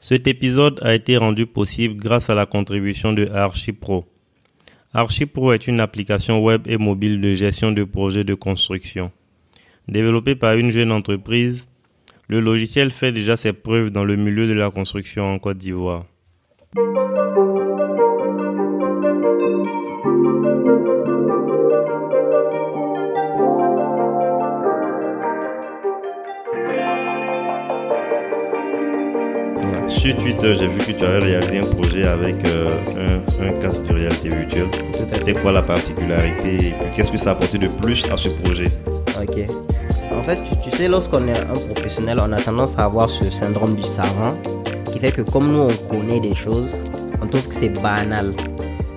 Cet épisode a été rendu possible grâce à la contribution de ArchiPro. ArchiPro est une application web et mobile de gestion de projets de construction. Développé par une jeune entreprise, le logiciel fait déjà ses preuves dans le milieu de la construction en Côte d'Ivoire. Sur Twitter, j'ai vu que tu avais réalisé un projet avec euh, un, un, casque de réalité virtuelle. C'était quoi la particularité et qu'est-ce que ça a apporté de plus à ce projet? Ok. En fait, tu, tu sais, lorsqu'on est un professionnel, on a tendance à avoir ce syndrome du savant qui fait que comme nous, on connaît des choses, on trouve que c'est banal.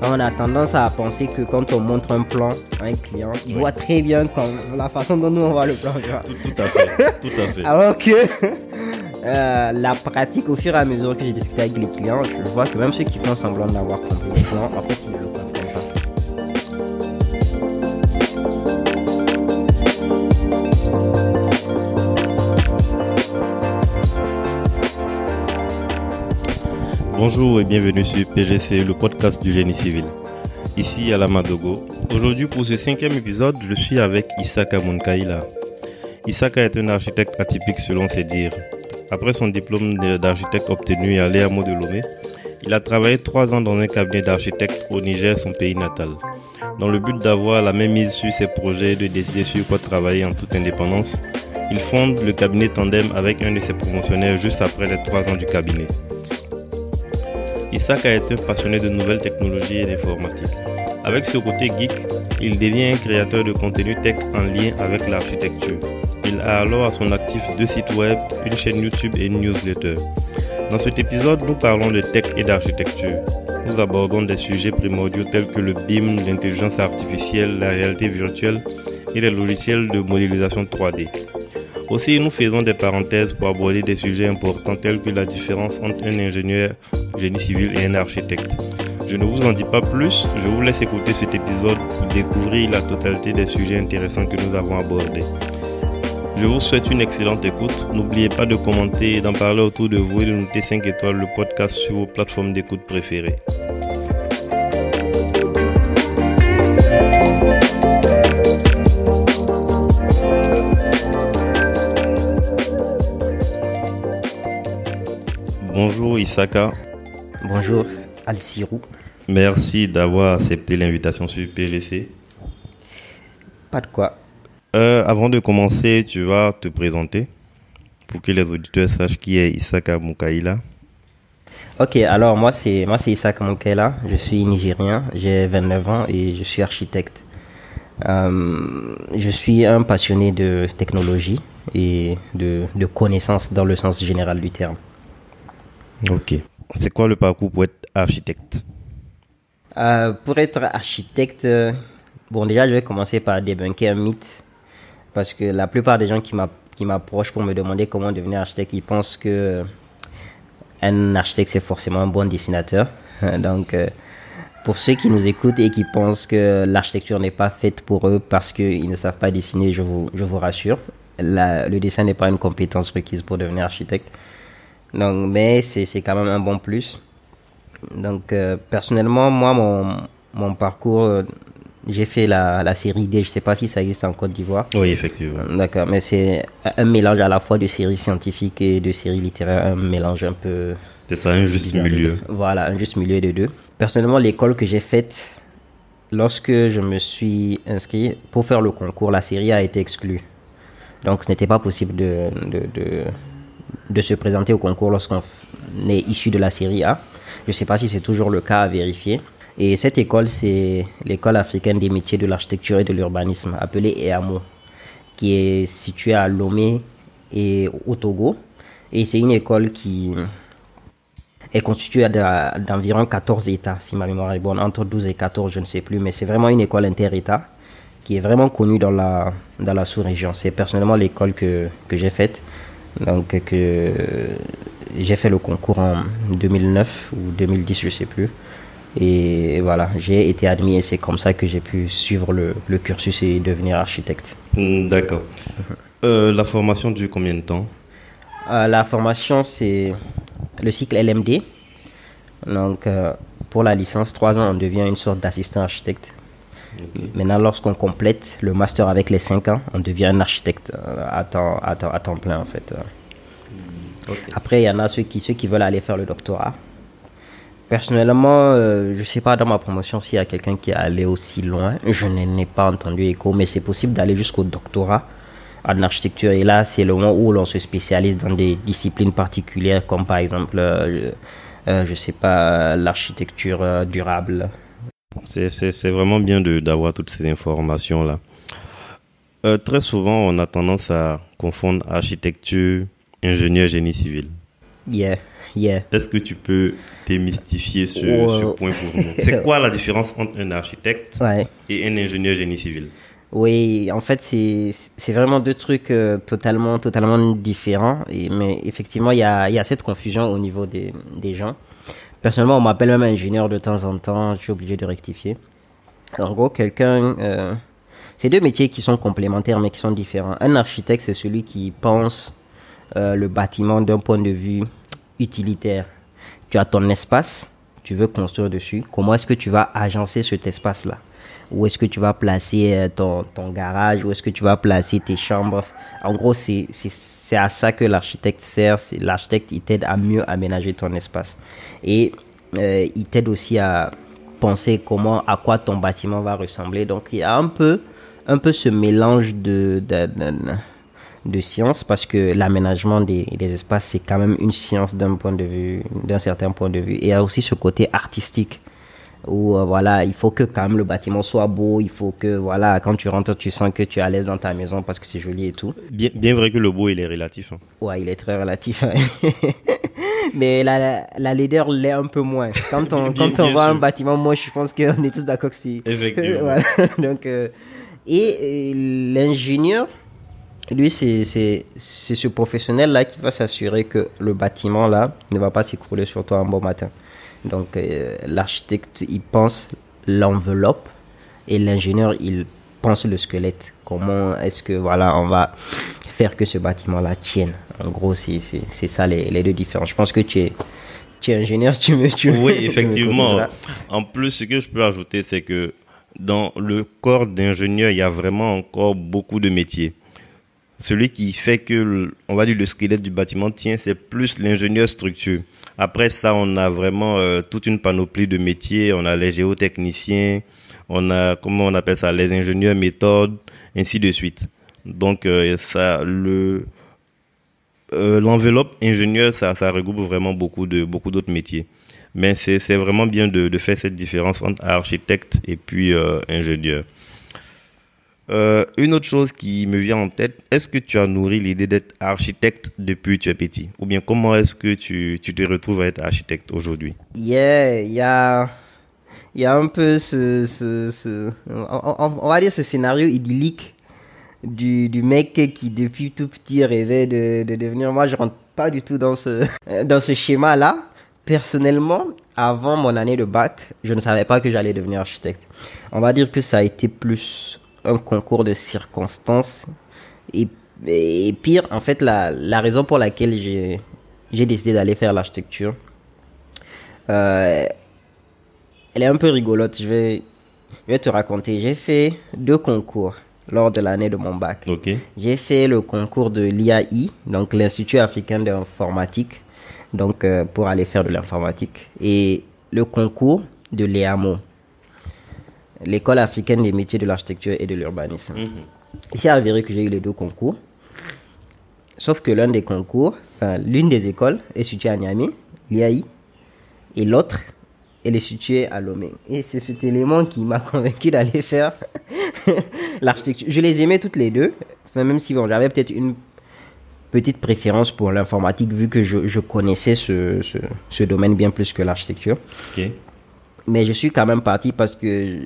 On a tendance à penser que quand on montre un plan à un client, il voit très bien la façon dont nous on voit le plan. Tout, tout à fait. Tout à fait. Alors que euh, la pratique, au fur et à mesure que j'ai discuté avec les clients, je vois que même ceux qui font semblant d'avoir compris le plan, en fait, ils ne le comprennent pas. Bonjour et bienvenue sur PGC, le podcast du génie civil. Ici Alamadogo. Aujourd'hui, pour ce cinquième épisode, je suis avec Isaka Munkaila. Isaka est un architecte atypique selon ses dires. Après son diplôme d'architecte obtenu à l'EAMO de Lomé, il a travaillé trois ans dans un cabinet d'architecte au Niger, son pays natal. Dans le but d'avoir la même mise sur ses projets et de décider sur quoi travailler en toute indépendance, il fonde le cabinet Tandem avec un de ses promotionnaires juste après les trois ans du cabinet. Isaac a été passionné de nouvelles technologies et d'informatique. Avec ce côté geek, il devient un créateur de contenu tech en lien avec l'architecture. A alors à son actif deux sites web, une chaîne YouTube et une newsletter. Dans cet épisode, nous parlons de tech et d'architecture. Nous abordons des sujets primordiaux tels que le BIM, l'intelligence artificielle, la réalité virtuelle et les logiciels de modélisation 3D. Aussi, nous faisons des parenthèses pour aborder des sujets importants tels que la différence entre un ingénieur génie civil et un architecte. Je ne vous en dis pas plus, je vous laisse écouter cet épisode pour découvrir la totalité des sujets intéressants que nous avons abordés. Je vous souhaite une excellente écoute. N'oubliez pas de commenter et d'en parler autour de vous et de noter 5 étoiles le podcast sur vos plateformes d'écoute préférées. Bonjour Isaka. Bonjour Al-Sirou. Merci d'avoir accepté l'invitation sur PGC. Pas de quoi. Euh, avant de commencer, tu vas te présenter pour que les auditeurs sachent qui est Isaka Mukaila. Ok, alors moi c'est moi c'est je suis nigérien, j'ai 29 ans et je suis architecte. Euh, je suis un passionné de technologie et de, de connaissances dans le sens général du terme. Ok. C'est quoi le parcours pour être architecte? Euh, Pour être architecte, bon déjà je vais commencer par débunker un mythe parce que la plupart des gens qui m'approchent pour me demander comment devenir architecte, ils pensent que un architecte c'est forcément un bon dessinateur. Donc euh, pour ceux qui nous écoutent et qui pensent que l'architecture n'est pas faite pour eux parce qu'ils ne savent pas dessiner, je vous, rassure, le dessin n'est pas une compétence requise pour devenir architecte. Donc, mais c'est quand même un bon plus. Donc, euh, personnellement, moi, mon, parcours, j'ai fait la, la série D. Je sais pas si ça existe en Côte d'Ivoire. Oui, effectivement. D'accord, mais c'est un mélange à la fois de séries scientifiques et de séries littéraires, un mélange un peu. C'est ça, un juste milieu. Voilà, un juste milieu des deux. Personnellement, l'école que j'ai faite, lorsque je me suis inscrit pour faire le concours, la série a été exclue. Donc, ce n'était pas possible de, de, de de se présenter au concours lorsqu'on est issu de la série A. Je ne sais pas si c'est toujours le cas à vérifier. Et cette école, c'est l'école africaine des métiers de l'architecture et de l'urbanisme, appelée EAMO, qui est située à Lomé et au Togo. Et c'est une école qui est constituée d'environ 14 États, si ma mémoire est bonne, entre 12 et 14, je ne sais plus, mais c'est vraiment une école inter-État qui est vraiment connue dans la, dans la sous-région. C'est personnellement l'école que, que j'ai faite donc que j'ai fait le concours en 2009 ou 2010, je sais plus. Et voilà, j'ai été admis et c'est comme ça que j'ai pu suivre le, le, cursus et devenir architecte. D'accord. Euh, la formation dure combien de temps? Euh, La formation, c'est le cycle LMD. Donc, euh, pour la licence, trois ans, on devient une sorte d'assistant architecte. Maintenant, lorsqu'on complète le master avec les cinq ans, on devient un architecte à, temps, à, temps, à temps plein, en fait. Après, il y en a ceux qui, ceux qui veulent aller faire le doctorat. Personnellement, euh, je ne sais pas dans ma promotion s'il y a quelqu'un qui est allé aussi loin. Je n'en ai pas entendu écho, mais c'est possible d'aller jusqu'au doctorat en architecture. Et là, c'est le moment où l'on se spécialise dans des disciplines particulières, comme par exemple, euh, euh, je sais pas, l'architecture durable. C'est vraiment bien d'avoir toutes ces informations-là. très souvent, on a tendance à confondre architecture, ingénieur, génie civil. Yeah. Yeah. Est-ce que tu peux démystifier ce, ce point pour nous? C'est quoi la différence entre un architecte et un ingénieur génie civil? Oui, en fait, c'est vraiment deux trucs euh, totalement, totalement différents. Et, mais effectivement, il y a, y a, cette confusion au niveau des, des gens. Personnellement, on m'appelle même ingénieur de temps en temps. Je suis obligé de rectifier. En gros, quelqu'un... Euh, c'est deux métiers qui sont complémentaires mais qui sont différents. Un architecte, c'est celui qui pense euh, le bâtiment d'un point de vue utilitaire. Tu as ton espace, tu veux construire dessus. Comment est-ce que tu vas agencer cet espace-là? Où est-ce que tu vas placer euh, ton, ton garage? Où est-ce que tu vas placer tes chambres? En gros, c'est à ça que l'architecte sert. L'architecte, il t'aide à mieux aménager ton espace. Et euh, il t'aide aussi à penser comment, à quoi ton bâtiment va ressembler. Donc, il y a un peu, un peu ce mélange de, science parce que l'aménagement des, des, espaces, c'est quand même une science d'un point de vue, d'un certain point de vue. Et il y a aussi ce côté artistique où euh, voilà, il faut que quand même le bâtiment soit beau, il faut que voilà, quand tu rentres, tu sens que tu es à l'aise dans ta maison parce que c'est joli et tout. Bien, bien vrai que le beau, il est relatif. Hein. Ouais, il est très relatif. Hein. Mais la, la laideur l'est un peu moins. Quand on, quand on voit un bâtiment moi je pense qu'on est tous d'accord que c'est... Effectivement. Donc, euh, et l'ingénieur, lui, c'est ce professionnel-là qui va s'assurer que le bâtiment-là ne va pas s'écrouler sur toi un bon matin. Donc, euh, l'architecte, il pense l'enveloppe et l'ingénieur, il pense le squelette. Comment est-ce que, voilà, on va faire que ce bâtiment-là tienne? En gros, c'est ça les, les, deux différences. Je pense que tu es, tu es ingénieur, tu me... Tu oui, effectivement. en plus, ce que je peux ajouter, c'est que dans le corps d'ingénieur, il y a vraiment encore beaucoup de métiers celui qui fait que, on va dire, le squelette du bâtiment tient, c'est plus l'ingénieur structure. Après ça, on a vraiment euh, toute une panoplie de métiers. On a les géotechniciens, on a, comment on appelle ça, les ingénieurs méthodes, ainsi de suite. Donc, euh, ça, euh, l'enveloppe ingénieur, ça, regroupe vraiment beaucoup de, beaucoup d'autres métiers. Mais c'est, c'est vraiment bien de, de faire cette différence entre architecte et puis ingénieur. Euh, une autre chose qui me vient en tête, est-ce que tu as nourri l'idée d'être architecte depuis que tu es petit? Ou bien comment est-ce que tu, te retrouves à être architecte aujourd'hui? Yeah, il y a, un peu ce, on, va dire ce scénario idyllique du, du mec qui depuis tout petit rêvait de, de devenir. Moi, je rentre pas du tout dans ce, dans ce schéma-là. Personnellement, avant mon année de bac, je ne savais pas que j'allais devenir architecte. On va dire que ça a été plus un concours de circonstances. Et, pire, en fait, la, la raison pour laquelle j'ai décidé d'aller faire l'architecture, euh, elle est un peu rigolote. Je vais, je vais te raconter. J'ai fait deux concours lors de l'année de mon bac. J'ai fait le concours de l'IAI, donc l'Institut africain d'informatique, donc euh, pour aller faire de l'informatique, et le concours de l'EAMO, l'école africaine des métiers de l'architecture et de l'urbanisme. Mhm. Ici, à avéré que j'ai eu les deux concours. Sauf que l'un des concours, l'une des écoles est située à Niamey, l'IAI, et l'autre, elle est située à Lomé. Et c'est cet élément qui m'a convaincu d'aller faire l'architecture. Je les aimais toutes les deux, même si bon, j'avais peut-être une petite préférence pour l'informatique vu que je, connaissais ce, ce, domaine bien plus que l'architecture. Mais je suis quand même parti parce que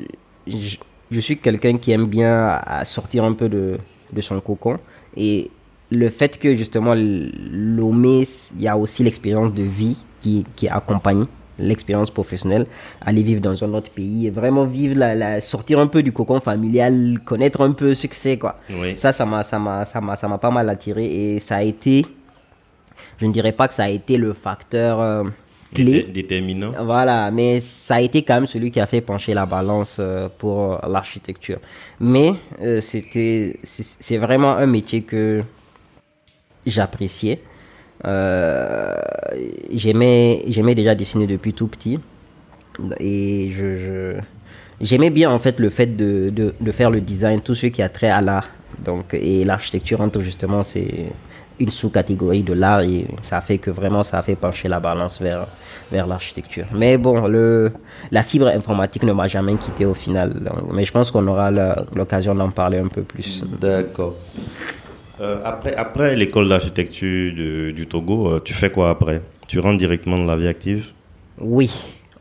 je, suis quelqu'un qui aime bien sortir un peu de, de son cocon. Et le fait que justement l'OME, il y a aussi l'expérience de vie qui, qui accompagne l'expérience professionnelle, aller vivre dans un autre pays et vraiment vivre la, sortir un peu du cocon familial, connaître un peu ce que c'est quoi. Ça ça m'a ça m'a ça m'a ça m'a pas mal attiré et ça a été je ne dirais pas que ça a été le facteur euh, clé. Déterminant. Voilà, mais ça a été quand même celui qui a fait pencher la balance euh, pour l'architecture. Mais c'était, c'est vraiment un métier que j'appréciais. j'aimais, j'aimais déjà dessiner depuis tout petit. Et je, j'aimais bien en fait le fait de, de, de, faire le design, tout ce qui a trait à l'art. Donc, et l'architecture entre justement, c'est une sous-catégorie de l'art et ça fait que vraiment ça a fait pencher la balance vers, vers l'architecture. Mais bon, le, la fibre informatique ne m'a jamais quitté au final. mais je pense qu'on aura l'occasion d'en parler un peu plus. D'accord. Euh, après après l'école d'architecture du Togo, euh, tu fais quoi après? Tu rentres directement dans la vie active? Oui.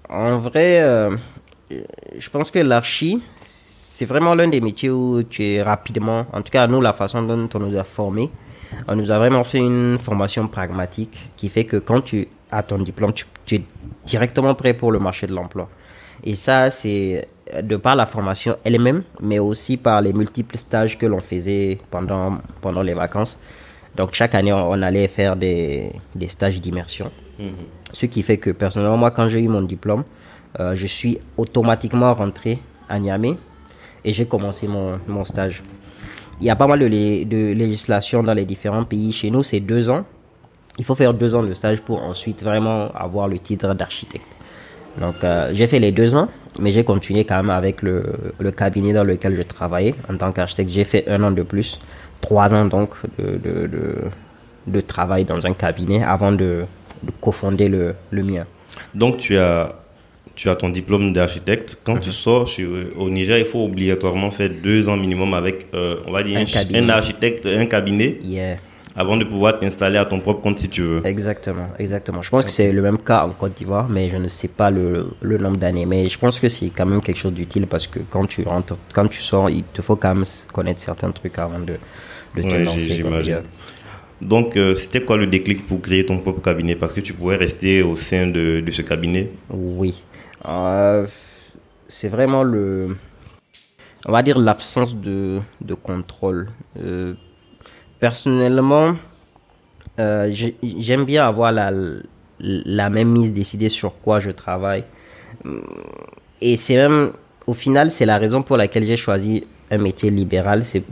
En vrai, euh, je pense que l'archi, c'est vraiment l'un des métiers où tu es rapidement, en tout cas nous, la façon dont on nous a formés, on nous a vraiment fait une formation pragmatique qui fait que quand tu as ton diplôme, tu, es directement prêt pour le marché de l'emploi. Et ça, c'est de par la formation elle-même, mais aussi par les multiples stages que l'on faisait pendant, pendant les vacances. Donc chaque année, on allait faire des, des stages d'immersion. Mhm. Ce qui fait que personnellement, moi, quand j'ai eu mon diplôme, euh, je suis automatiquement rentré à Niamey et j'ai commencé mon, mon, stage. Il y a pas mal de, législation dans les différents pays. Chez nous, c'est deux ans. Il faut faire deux ans de stage pour ensuite vraiment avoir le titre d'architecte. Donc, euh, j'ai fait les deux ans, mais j'ai continué quand même avec le, cabinet dans lequel je travaillais en tant qu'architecte. J'ai fait un an de plus, trois ans donc de, de, de, de travail dans un cabinet avant de cofonder le, le mien. Donc, tu as tu as ton diplôme d'architecte. Quand tu mhm. sors au Niger, il faut obligatoirement faire deux ans minimum avec, euh, on va dire, un, architecte, un cabinet. Avant de pouvoir t'installer à ton propre compte si tu veux. Exactement, exactement. Je pense que c'est le même cas en Côte d'Ivoire, mais je ne sais pas le, le nombre d'années. Mais je pense que c'est quand même quelque chose d'utile parce que quand tu rentres, quand tu sors, il te faut quand même connaître certains trucs avant de, de te lancer. J'imagine. Donc, euh, c'était quoi le déclic pour créer ton propre cabinet? Parce que tu pouvais rester au sein de, de ce cabinet? Oui. Euh, c'est vraiment le, on va dire l'absence de, de contrôle. Euh, personnellement, euh, j'aime bien avoir la, la même mise décidée sur quoi je travaille. Et c'est même, au final, c'est la raison pour laquelle j'ai choisi un métier libéral, c'est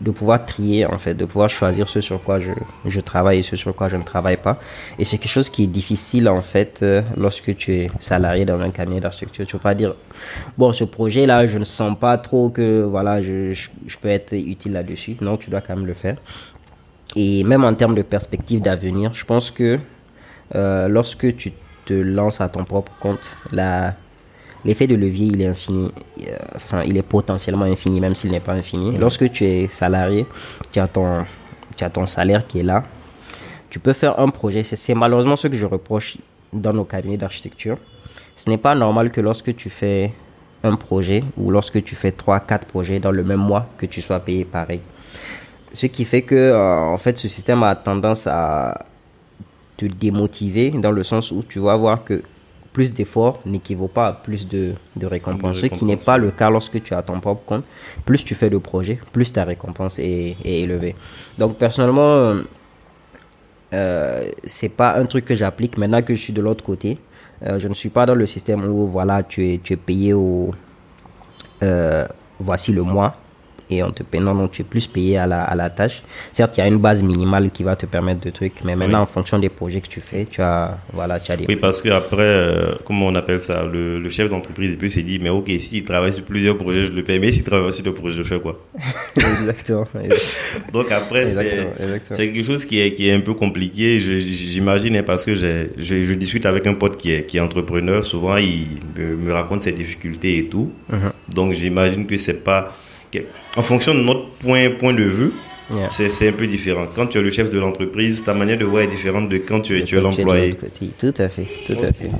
de, pouvoir trier, en fait, de pouvoir choisir ce sur quoi je, je, travaille et ce sur quoi je ne travaille pas. Et c'est quelque chose qui est difficile, en fait, euh, lorsque tu es salarié dans un cabinet d'architecture. Tu peux pas dire, bon, ce projet-là, je ne sens pas trop que, voilà, je, je, peux être utile là-dessus. Non, tu dois quand même le faire. Et même en termes de perspective d'avenir, je pense que euh, lorsque tu te lances à ton propre compte, la l'effet de levier, il est infini. Euh, enfin, il est potentiellement infini, même s'il n'est pas infini. Lorsque tu es salarié, tu as ton, tu as ton salaire qui est là. Tu peux faire un projet. C'est malheureusement ce que je reproche dans nos cabinets d'architecture. Ce n'est pas normal que lorsque tu fais un projet ou lorsque tu fais 3 quatre projets dans le même mois, que tu sois payé pareil. Ce qui fait que, euh, en fait, ce système a tendance à te démotiver dans le sens où tu vas voir que plus d'efforts n'équivaut pas à plus de, récompenses. Ce qui n'est pas le cas lorsque tu as ton propre compte. Plus tu fais de projets, plus ta récompense est, élevée. Donc personnellement, euh, c'est pas un truc que j'applique maintenant que je suis de l'autre côté. Euh, je ne suis pas dans le système où voilà tu es, tu es payé au euh, voici le mois et on te paye. Non, non, tu es plus payé à la, à la tâche. Certes, il y a une base minimale qui va te permettre de trucs, mais maintenant, en fonction des projets que tu fais, tu as, voilà, tu as des. Oui, parce qu'après, euh, comment on appelle ça, le, le chef d'entreprise, il s'est dit, mais ok, s'il travaille sur plusieurs projets, je le paye, mais s'il travaille sur deux projets, je fais quoi Exactement. Donc après, c'est quelque chose qui est, qui est un peu compliqué, j'imagine, hein, parce que je, je, discute avec un pote qui est, qui est entrepreneur, souvent il me, raconte ses difficultés et tout. Uh-huh. Donc j'imagine que c'est pas en fonction de notre point, point de vue, c'est un peu différent. Quand tu es le chef de l'entreprise, ta manière de voir est différente de quand tu es, tu es l'employé. Tout à fait, tout à fait.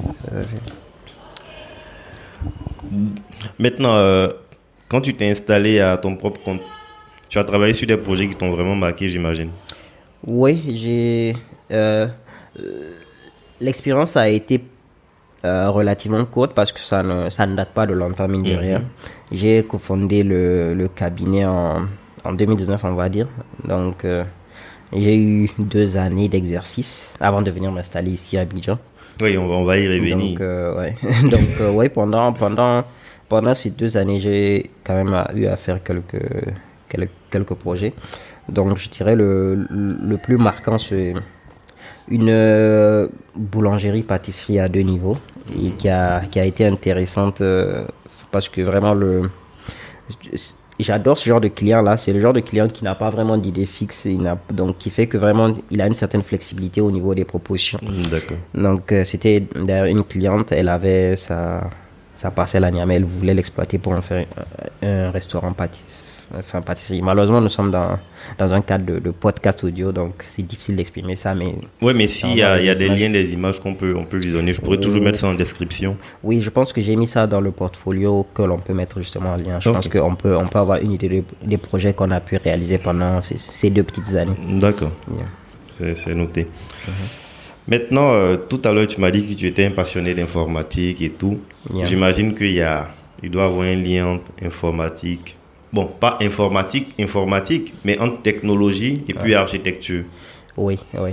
Maintenant, euh, quand tu t'es installé à ton propre compte, tu as travaillé sur des projets qui t'ont vraiment marqué, j'imagine. Oui, j'ai. Euh, l'expérience a été euh, relativement courte parce que ça ne, ça ne date pas de longtemps, mine de mhm. rien. J'ai cofondé le, le cabinet en, en 2019, on va dire. Donc, euh, J'ai eu deux années d'exercice avant de venir m'installer ici à Abidjan. Oui, on va, on va y revenir. Donc, euh, ouais. Donc, euh, ouais, pendant, pendant, pendant ces deux années, j'ai quand même eu à faire quelques, quelques, quelques projets. Donc, je dirais le, le plus marquant, c'est une boulangerie-pâtisserie à deux niveaux et qui a, qui a été intéressante euh, parce que vraiment le j'adore ce genre de client là c'est le genre de client qui n'a pas vraiment d'idée fixe il n'a- donc qui fait que vraiment il a une certaine flexibilité au niveau des propositions. Mm, donc euh, c'était d'ailleurs une cliente elle avait sa sa parcelle à Niamey elle voulait l'exploiter pour en faire un, un restaurant pâtisserie enfin pâtisserie malheureusement nous sommes dans dans un cadre de, de podcast audio donc c'est difficile d'exprimer ça mais Ouais, mais s'il y a, y a des liens, des images qu'on peut, on peut visionner, je pourrais toujours mettre ça en description. Oui, je pense que j'ai mis ça dans le portfolio que l'on peut mettre justement en lien. Je Ok. pense qu'on peut, on peut avoir une idée des- des projets qu'on a pu réaliser pendant ces, ces deux petites années. D'accord. Yeah. C'est noté. Maintenant, euh, tout à l'heure, tu m'as dit que tu étais un passionné d'informatique et tout. Yeah. J'imagine qu'il y a, il doit y avoir un lien entre informatique. Bon, pas informatique, informatique, mais entre technologie et puis architecture. Oui, oui.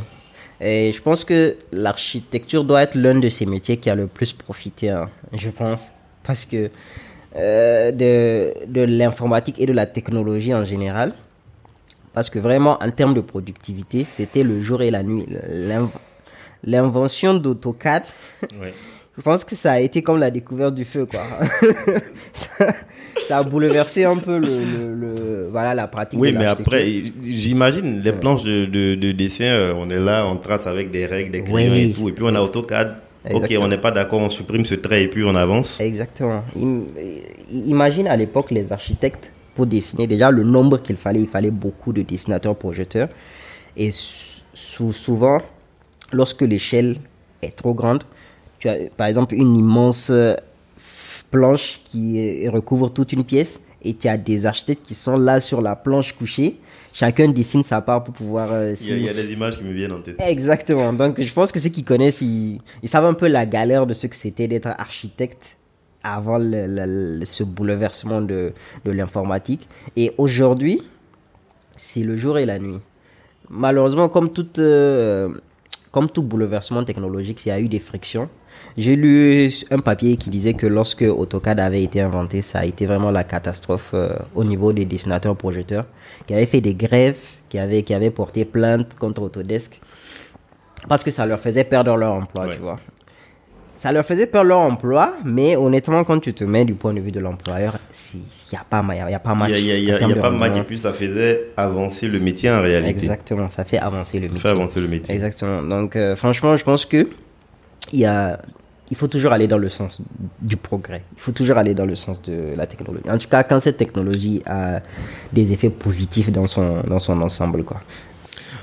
Et je pense que l'architecture doit être l'un de ces métiers qui a le plus profité, hein, je pense. Parce que euh, de, de l'informatique et de la technologie en général. Parce que vraiment, en termes de productivité, c'était le jour et la nuit. L'inv- L'invention d'AutoCAD, Ouais. Je pense que ça a été comme la découverte du feu, quoi. ça, ça a bouleversé un peu le, le- le- voilà, la pratique. Oui, de mais après, j'imagine les planches de, de, de dessin, euh, on est là, on trace avec des règles, des crayons Oui. et tout, et puis on a AutoCAD. Ok, on n'est pas d'accord, on supprime ce trait et puis on avance. Exactement. Im- Imagine à l'époque les architectes pour dessiner déjà le nombre qu'il fallait. Il fallait beaucoup de dessinateurs projeteurs. Et sou- souvent, lorsque l'échelle est trop grande, tu as par exemple une immense euh, planche qui recouvre toute une pièce et tu as des architectes qui sont là sur la planche couchée. Chacun dessine sa part pour pouvoir... euh, Il y, a, il y a signer. des images qui me viennent en tête. Exactement. Donc, je pense que ceux qui connaissent, ils, ils savent un peu la galère de ce que c'était d'être architecte avant le- le- le- ce bouleversement de, de l'informatique. Et aujourd'hui, c'est le jour et la nuit. Malheureusement, comme, toute, euh, comme tout bouleversement technologique, il y a eu des frictions. J'ai lu un papier qui disait que lorsque AutoCAD avait été inventé, ça a été vraiment la catastrophe euh, au niveau des dessinateurs projeteurs, qui avaient fait des grèves, qui avaient, qui avaient porté plainte contre Autodesk, parce que ça leur faisait perdre leur emploi, Ouais. tu vois. Ça leur faisait perdre leur emploi, mais honnêtement, quand tu te mets du point de vue de l'employeur, il n'y a pas, pas Il match. n'y a, il il il pas match rendement. puis ça faisait avancer le métier en réalité. Exactement, ça fait avancer le Ça métier. fait avancer le métier. Exactement. Donc, euh, franchement, je pense que il y a, il faut toujours aller dans le sens du progrès. Il faut toujours aller dans le sens de la technologie. En tout cas, quand cette technologie a des effets positifs dans son, dans son ensemble, quoi.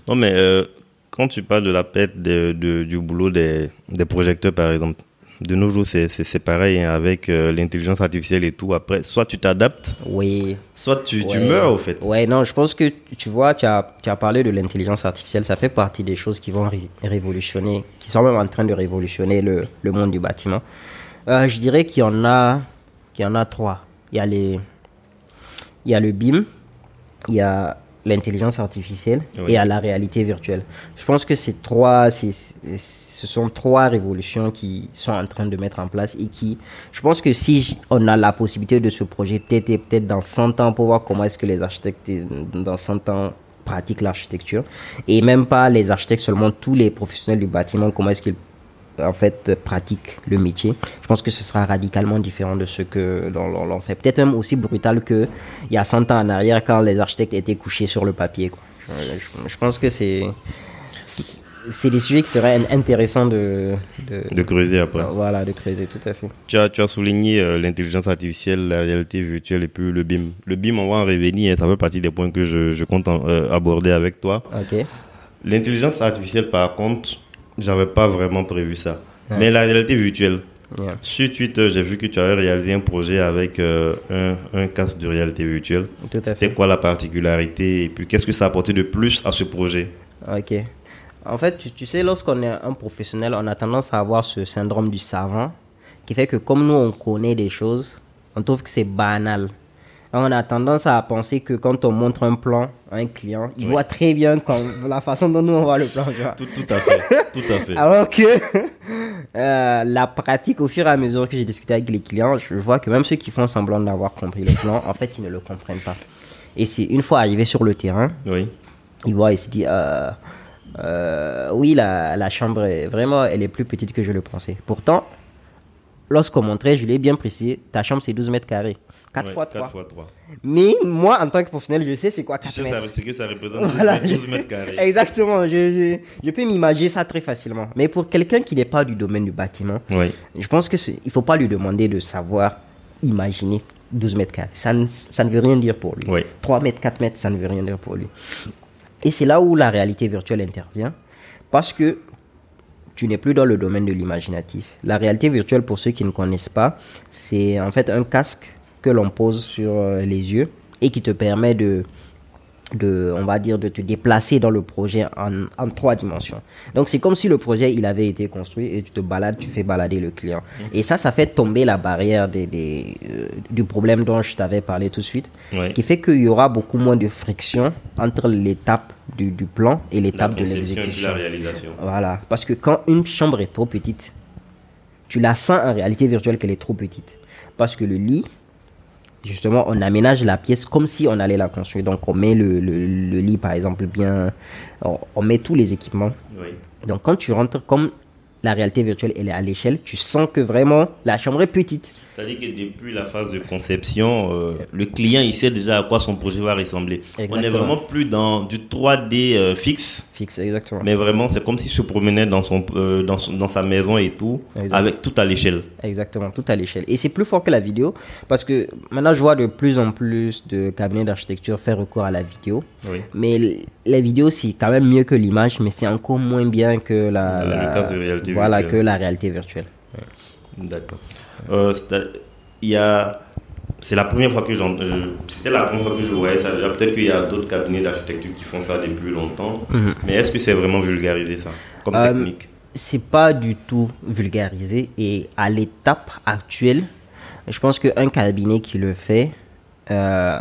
Non, mais euh, quand tu parles de la perte de, du boulot des, des projecteurs, par exemple, de nos jours, c'est pareil hein, avec euh, l'intelligence artificielle et tout. Après, soit tu t'adaptes, Oui. soit tu, tu meurs, au fait. Ouais, non, je pense que tu vois, tu as, tu as parlé de l'intelligence artificielle, ça fait partie des choses qui vont ré- révolutionner, qui sont même en train de révolutionner le, le monde du bâtiment. Euh, je dirais qu'il y en a, y en a trois. Il y a les, il y a le BIM, il y a l'intelligence artificielle Oui. et a la réalité virtuelle. Je pense que ces trois, ce sont trois révolutions qui sont en train de mettre en place et qui, je pense que si on a la possibilité de se projeter peut-être dans 100 ans pour voir comment est-ce que les architectes dans 100 ans pratiquent l'architecture et même pas les architectes seulement tous les professionnels du bâtiment comment est-ce qu'ils en fait pratiquent le métier. Je pense que ce sera radicalement différent de ce que l'on fait. Peut-être même aussi brutal que il y a 100 ans en arrière quand les architectes étaient couchés sur le papier. quoi. Je, pense que c'est c'est des sujets qui seraient in- intéressants de, de, De creuser après. voilà de creuser tout à fait. Tu as, tu as souligné euh, l'intelligence artificielle, la réalité virtuelle et puis le BIM. Le BIM, on va en revenir, hein, ça fait partie des points que je, je compte en- euh, aborder avec toi. Ok. L'intelligence artificielle, par contre, j'avais pas vraiment prévu ça. Mais la réalité virtuelle, sur Twitter, j'ai vu que tu avais réalisé un projet avec euh, un, un casque de réalité virtuelle. C'était quoi la particularité et puis qu'est-ce que ça a apporté de plus à ce projet? Ok. En fait, tu, tu sais, lorsqu'on est un professionnel, on a tendance à avoir ce syndrome du savant qui fait que comme nous, on connaît des choses, on trouve que c'est banal. On a tendance à penser que quand on montre un plan à un client, il voit très bien quand, la façon dont nous on voit le plan. Tu vois. Tout, tout à fait. Tout à fait. Alors que euh, la pratique, au fur et à mesure que j'ai discuté avec les clients, je vois que même ceux qui font semblant d'avoir compris le plan, en fait, ils ne le comprennent pas. Et c'est une fois arrivé sur le terrain, Oui. il voit et se dit euh, euh, oui la, la chambre est vraiment elle est plus petite que je le pensais pourtant lorsqu'on montrait je l'ai bien précisé ta chambre c'est 12 mètres carrés 4 Ouais, fois 4 3 fois 3. mais moi en tant que professionnel je sais c'est quoi Tu 4 sais mètres que ça représente 12, Voilà. mètres, 12 mètres carrés. exactement je, je, je peux m'imaginer ça très facilement mais pour quelqu'un qui n'est pas du domaine du bâtiment Oui. je pense que c'est- il faut pas lui demander de savoir imaginer 12 mètres carrés. Ça ne, ça ne veut rien dire pour lui. Oui. 3 mètres, 4 mètres, ça ne veut rien dire pour lui. Et c'est là où la réalité virtuelle intervient. Parce que tu n'es plus dans le domaine de l'imaginatif. La réalité virtuelle, pour ceux qui ne connaissent pas, c'est en fait un casque que l'on pose sur euh, les yeux et qui te permet de, de, on va dire, de te déplacer dans le projet en, en trois dimensions. Donc c'est comme si le projet il avait été construit et tu te balades, tu fais balader le client. Et ça, ça fait tomber la barrière des, des, euh, du problème dont je t'avais parlé tout de suite, qui fait qu'il y aura beaucoup moins de friction entre l'étape du, du plan et l'étape de l'exécution. la réalisation. Voilà, parce que quand une chambre est trop petite, tu la sens en réalité virtuelle qu'elle est trop petite. Parce que le lit, justement, on aménage la pièce comme si on allait la construire. Donc on met le, le- le lit, par exemple, bien, on, on met tous les équipements. Oui. Donc quand tu rentres, comme la réalité virtuelle, elle est à l'échelle, tu sens que vraiment la chambre est petite. C'est-à-dire que depuis la phase de conception, euh, le client il sait déjà à quoi son projet va ressembler. On est Exactement. vraiment plus dans du 3D euh, fixe, Fixe, exactement. mais vraiment c'est comme s'il se promenait dans son, euh, dans son- dans sa maison et tout, avec tout à l'échelle. Exactement, tout à l'échelle. Et c'est plus fort que la vidéo, parce que maintenant je vois de plus en plus de cabinets d'architecture faire recours à la vidéo. Oui. Mais la vidéo, c'est quand même mieux que l'image, mais c'est encore moins bien que la, voilà, que la réalité virtuelle. D'accord. Euh, il y a, c'est la première fois que j'en, je- c'était la première fois que je voyais ça. Déjà, peut-être qu'il y a d'autres cabinets d'architecture qui font ça depuis longtemps. Mais est-ce que c'est vraiment vulgarisé ça, comme Euh, technique? C'est pas du tout vulgarisé et à l'étape actuelle, je pense qu'un cabinet qui le fait, euh,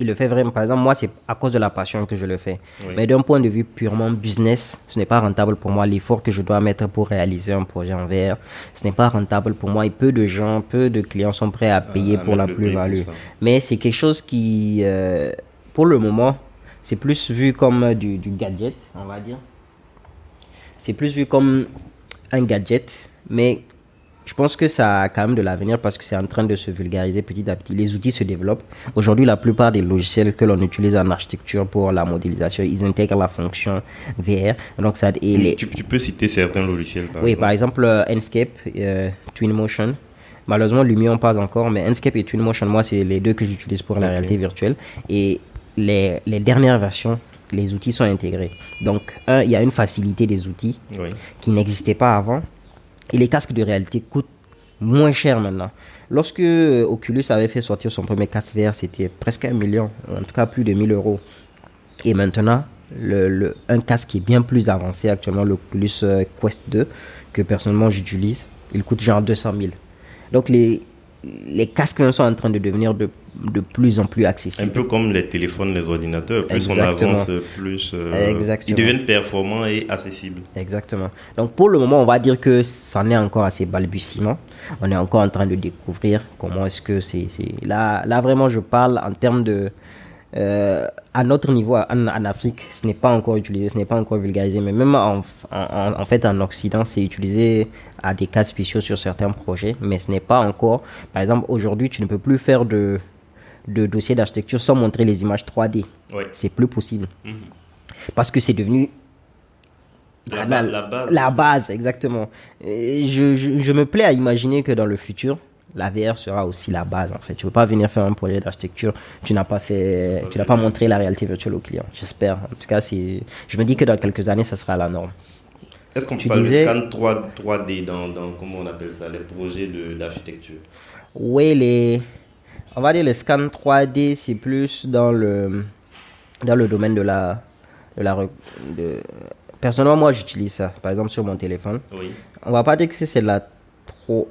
il le fait vraiment. Par exemple, moi, c'est à cause de la passion que je le fais. Oui. Mais d'un point de vue purement business, ce n'est pas rentable pour moi. L'effort que je dois mettre pour réaliser un projet en VR, ce n'est pas rentable pour moi. Et peu de gens, peu de clients sont prêts à payer à pour la plus-value. Mais c'est quelque chose qui, euh, pour le moment, c'est plus vu comme du, du gadget, on va dire. C'est plus vu comme un gadget, mais je pense que ça a quand même de l'avenir parce que c'est en train de se vulgariser petit à petit. Les outils se développent. Aujourd'hui, la plupart des logiciels que l'on utilise en architecture pour la modélisation, ils intègrent la fonction VR. Donc ça, et les, tu, tu peux citer certains logiciels par oui, exemple. par exemple, euh, Enscape, euh, Twinmotion. Malheureusement, Lumion pas encore, mais Enscape et Twinmotion, moi, c'est les deux que j'utilise pour la réalité virtuelle. Et les, les dernières versions, les outils sont intégrés. Donc, un, il y a une facilité des outils Oui. qui n'existait pas avant. Et les casques de réalité coûtent moins cher maintenant. Lorsque euh, Oculus avait fait sortir son premier casque VR, c'était presque un million, en tout cas plus de 1000 euros. Et maintenant, le, un casque est bien plus avancé actuellement, l'Oculus euh, Quest 2, que personnellement j'utilise, il coûte genre 200 000. Donc les, les casques sont en train de devenir de, de plus en plus Un accessibles. peu comme les téléphones, les ordinateurs. Plus on avance, plus euh, ils deviennent performants et accessibles. Exactement. Donc pour le moment, on va dire que ça en est encore assez balbutiement. On est encore en train de découvrir comment est-ce que c'est. Là, là, vraiment, je parle en termes de. euh, à notre niveau, en, en Afrique, ce n'est pas encore utilisé, ce n'est pas encore vulgarisé, mais même en, en, en- en fait en Occident, c'est utilisé à des cas spéciaux sur certains projets, mais ce n'est pas encore. Par exemple, aujourd'hui, tu ne peux plus faire de, de dossier d'architecture sans montrer les images 3D. Ouais. C'est plus possible. Mhm. Parce que c'est devenu La, la base. la base, exactement. Et je, je, je me plais à imaginer que dans le futur, la VR sera aussi la base en fait. Tu peux pas venir faire un projet d'architecture, tu n'as pas fait, tu n'as pas montré la réalité virtuelle au client. J'espère. En tout cas, c'est, je me dis que dans quelques années, ça sera la norme. Est-ce qu'on peut parler de scan 3, 3D dans, dans, comment on appelle ça, les projets de- d'architecture? Oui, les, on va dire les scans 3D, c'est plus dans le, dans le domaine de la, de la, de, personnellement, moi, j'utilise ça. Par exemple, sur mon téléphone. Oui. On va pas dire que c'est la on,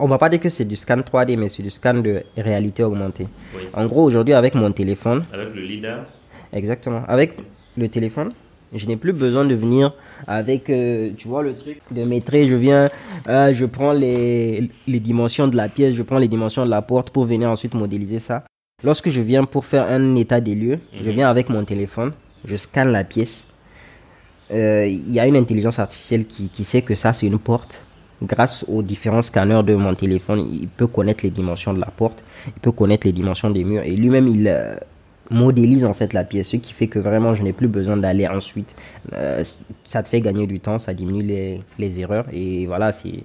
on va pas dire que c'est du scan 3D, mais c'est du scan de réalité augmentée. En gros, aujourd'hui, avec mon téléphone. Avec le LIDAR Exactement. Avec le téléphone, je n'ai plus besoin de venir avec, euh, tu vois, le truc de maîtriser. Je viens, euh, je prends les, les dimensions de la pièce, je prends les dimensions de la porte pour venir ensuite modéliser ça. Lorsque je viens pour faire un état des lieux, je mhm. viens avec mon téléphone, je scanne la pièce. Euh, il y a une intelligence artificielle qui, qui sait que ça, c'est une porte. Grâce aux différents scanners de mon téléphone, il peut connaître les dimensions de la porte, il peut connaître les dimensions des murs. Et lui-même, il, modélise en fait la pièce, ce qui fait que vraiment je n'ai plus besoin d'aller ensuite. Euh, ça te fait gagner du temps, ça diminue les, les erreurs et voilà, c'est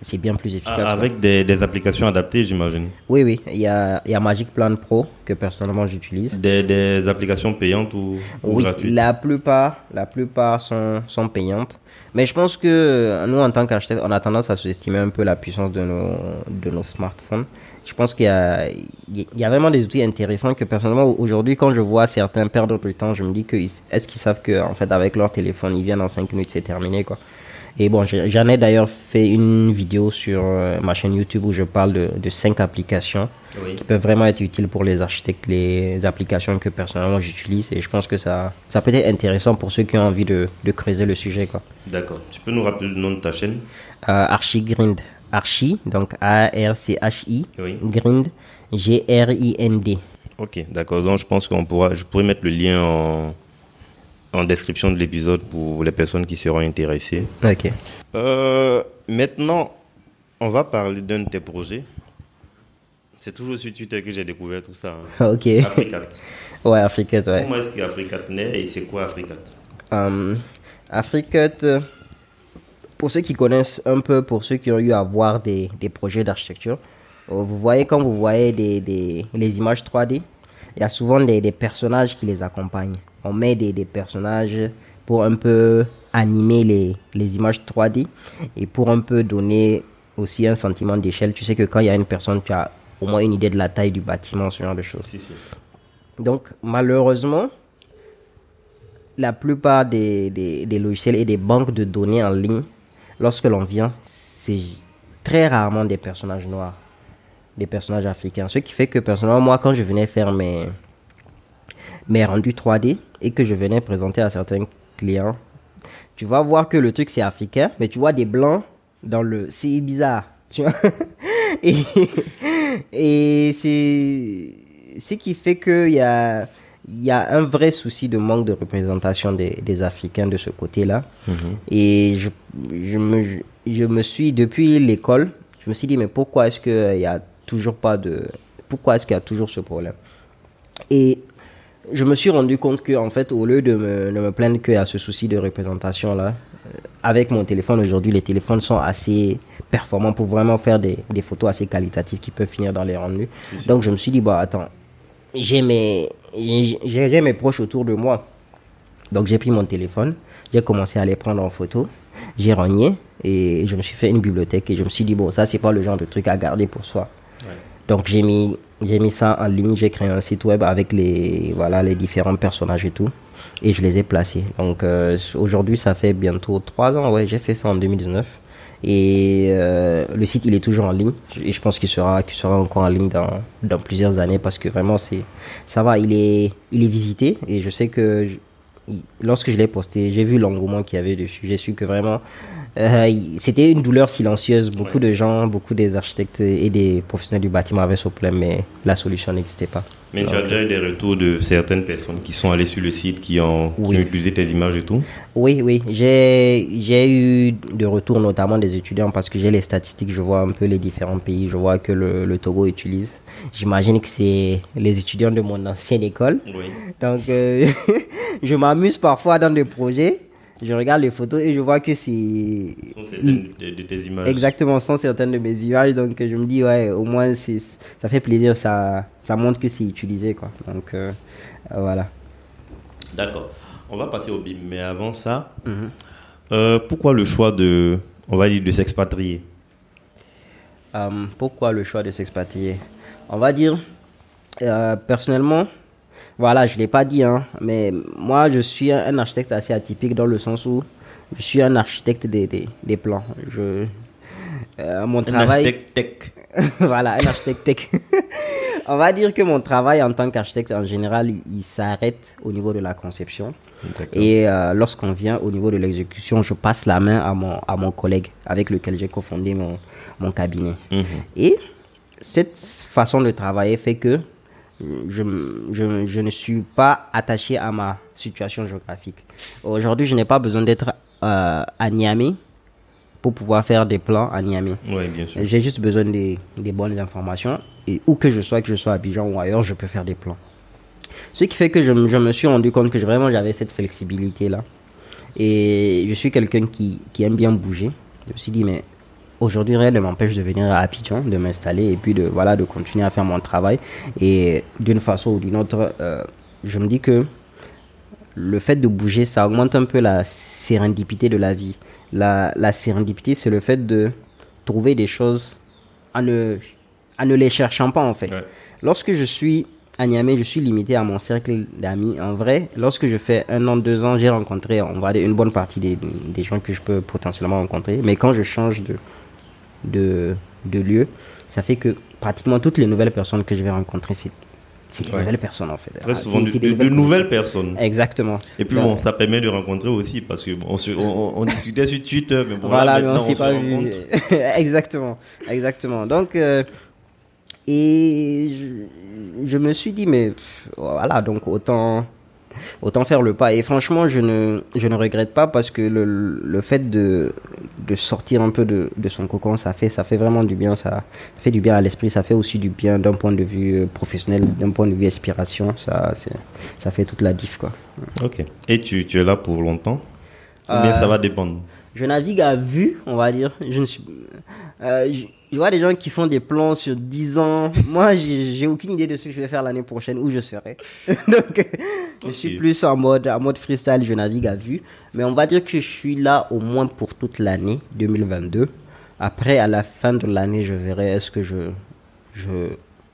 c'est bien plus efficace. Ah, avec des, des, applications adaptées, j'imagine. Oui, oui. Il y a, il y a Magic Plan Pro que personnellement j'utilise. Des, des, applications payantes ou, oui, la plupart, la plupart sont, sont payantes. Mais je pense que nous, en tant qu'architectes, on a tendance à sous-estimer un peu la puissance de nos, de nos smartphones je pense qu'il y a, il y a vraiment des outils intéressants que personnellement aujourd'hui quand je vois certains perdre du temps, je me dis que est-ce qu'ils savent que en fait avec leur téléphone ils viennent en 5 minutes c'est terminé quoi. Et bon, j'en ai d'ailleurs fait une vidéo sur euh, ma chaîne YouTube où je parle de, de 5 applications qui peuvent vraiment être utiles pour les architectes, les applications que personnellement j'utilise. Et je pense que ça, ça peut être intéressant pour ceux qui ont envie de, de creuser le sujet. D'accord. Tu peux nous rappeler le nom de ta chaîne? Euh, Archigrind. Archi, donc A-R-C-H-I, Grind, G-R-I-N-D. Ok, d'accord. Donc je pense qu'on pourra, je pourrais mettre le lien en, en description de l'épisode pour les personnes qui seront intéressées. Ok. Euh, maintenant, on va parler d'un de tes projets. C'est toujours sur Twitter que j'ai découvert tout ça. Hein. Ok. Africat. ouais, Africat, ouais. Comment est-ce qu'Africat naît et c'est quoi Africat? Um, Africat pour ceux qui connaissent un peu, pour ceux qui ont eu à voir des, des projets d'architecture, euh, vous voyez quand vous voyez des, des, les images 3D, il y a souvent des, des, personnages qui les accompagnent. On met des, des personnages pour un peu animer les, les, images 3D et pour un peu donner aussi un sentiment d'échelle. Tu sais que quand il y a une personne, tu as au moins une idée de la taille du bâtiment, ce genre de choses. Si, si. Donc malheureusement, la plupart des, des, des logiciels et des banques de données en ligne lorsque l'on vient, c'est très rarement des personnages noirs, des personnages africains. Ce qui fait que personnellement, moi, quand je venais faire mes, mes rendus 3D et que je venais présenter à certains clients, tu vas voir que le truc c'est africain, mais tu vois des blancs dans le. C'est bizarre. Tu vois et et c'est. Ce qui fait qu'il y a il y a un vrai souci de manque de représentation des, des Africains de ce côté-là. Mhm. Et je, je, me, je me suis, depuis l'école, je me suis dit, mais pourquoi est-ce qu'il y a toujours pas de. Pourquoi est-ce qu'il y a toujours ce problème? Et je me suis rendu compte que, en fait, au lieu de me, de me plaindre qu'il y a ce souci de représentation-là, euh, avec mon téléphone aujourd'hui, les téléphones sont assez performants pour vraiment faire des, des photos assez qualitatives qui peuvent finir dans les rendus. Donc je me suis dit, bah attends, j'ai mes, j'ai mes proches autour de moi. Donc j'ai pris mon téléphone, j'ai commencé à les prendre en photo, j'ai renié et je me suis fait une bibliothèque et je me suis dit bon ça c'est pas le genre de truc à garder pour soi. Donc j'ai mis j'ai mis ça en ligne, j'ai créé un site web avec les voilà les différents personnages et tout et je les ai placés. Donc euh, aujourd'hui ça fait bientôt trois ans ouais j'ai fait ça en 2019 et euh, le site, il est toujours en ligne. Et je pense qu'il sera, qu'il sera encore en ligne dans, dans plusieurs années parce que vraiment, c'est, ça va, il est, il est visité. Et je sais que lorsque je l'ai posté, j'ai vu l'engouement qu'il y avait dessus. J'ai su que vraiment, euh, c'était une douleur silencieuse. Beaucoup de gens, beaucoup des architectes et des professionnels du bâtiment avaient ce problème, mais la solution n'existait pas. Mais tu as déjà eu des retours de certaines personnes qui sont allées sur le site, qui ont, utilisé tes images et tout? Oui, oui. J'ai eu de retours, notamment des étudiants, parce que j'ai les statistiques, je vois un peu les différents pays, je vois que le, le Togo utilise. J'imagine que c'est les étudiants de mon ancienne école. Oui. Donc, euh, je m'amuse parfois dans des projets je regarde les photos et je vois que c'est. sont certaines de, tes images. Exactement, sont certaines de mes images. Donc je me dis, ouais, au moins ça fait plaisir, ça, ça montre que c'est utilisé. Quoi. Donc euh, voilà. D'accord. On va passer au BIM, mais avant ça, mhm. euh, pourquoi le choix de, on va dire, de s'expatrier? Euh, Pourquoi le choix de s'expatrier? On va dire, personnellement, voilà, je ne l'ai pas dit, hein, mais moi, je suis un, architecte assez atypique dans le sens où je suis un architecte des, des, des plans. Je, Euh, mon Un travail. architecte tech. voilà, un architecte tech. On va dire que mon travail en tant qu'architecte, en général, il, il s'arrête au niveau de la conception. Et euh, lorsqu'on vient au niveau de l'exécution, je passe la main à mon, à mon collègue avec lequel j'ai cofondé mon, mon cabinet. Mhm. Et cette façon de travailler fait que je, je, je ne suis pas attaché à ma situation géographique. Aujourd'hui, je n'ai pas besoin d'être euh, à Niamey pour pouvoir faire des plans à Niamey. J'ai juste besoin des, des bonnes informations. Et où que je sois, que je sois à Abidjan ou ailleurs, je peux faire des plans. Ce qui fait que je, me- je me suis rendu compte que vraiment j'avais cette flexibilité-là. Et je suis quelqu'un qui, qui aime bien bouger. Je me suis dit, mais aujourd'hui, rien ne m'empêche de venir à Abidjan, de m'installer et puis de, voilà, de continuer à faire mon travail. Et d'une façon ou d'une autre, euh, je me dis que le fait de bouger, ça augmente un peu la sérendipité de la vie. La, la sérendipité, c'est le fait de trouver des choses en ne, en ne les cherchant pas, en fait. Ouais. Lorsque je suis à Niamey, je suis limité à mon cercle d'amis. En vrai, lorsque je fais un an, deux ans, j'ai rencontré, on va dire, une bonne partie des, des gens que je peux potentiellement rencontrer. Mais quand je change de, de, de lieu, ça fait que pratiquement toutes les nouvelles personnes que je vais rencontrer, c'est c'est des Ouais. nouvelles personnes, en fait. Très Ah, souvent, de, nouvelles personnes. Exactement. Et puis bon, ça permet de rencontrer aussi parce que bon, on, se- on- discutait sur Twitter, mais bon, voilà, là, mais maintenant, on s'est se pas vu. rencontre. exactement, exactement. Donc, euh, et je, je me suis dit, mais pff, voilà, donc autant, autant faire le pas. Et franchement, je ne, je ne regrette pas parce que le, le fait de, de sortir un peu de, de son cocon, ça fait, ça fait vraiment du bien. Ça fait du bien à l'esprit, ça fait aussi du bien d'un point de vue euh, professionnel, d'un point de vue inspiration. Ça, ça fait toute la diff, quoi. Ok. Et tu, tu es là pour longtemps? Ou bien Euh, ça va dépendre? je navigue à vue, on va dire. Je ne suis, euh, je, je vois des gens qui font des plans sur 10 ans. Moi, j'ai aucune idée de ce que je vais faire l'année prochaine, où je serai. Donc, je suis plus en mode, en mode freestyle, je navigue à vue. Mais on va dire que je suis là au moins pour toute l'année 2022. Après, à la fin de l'année, je verrai est-ce que je, je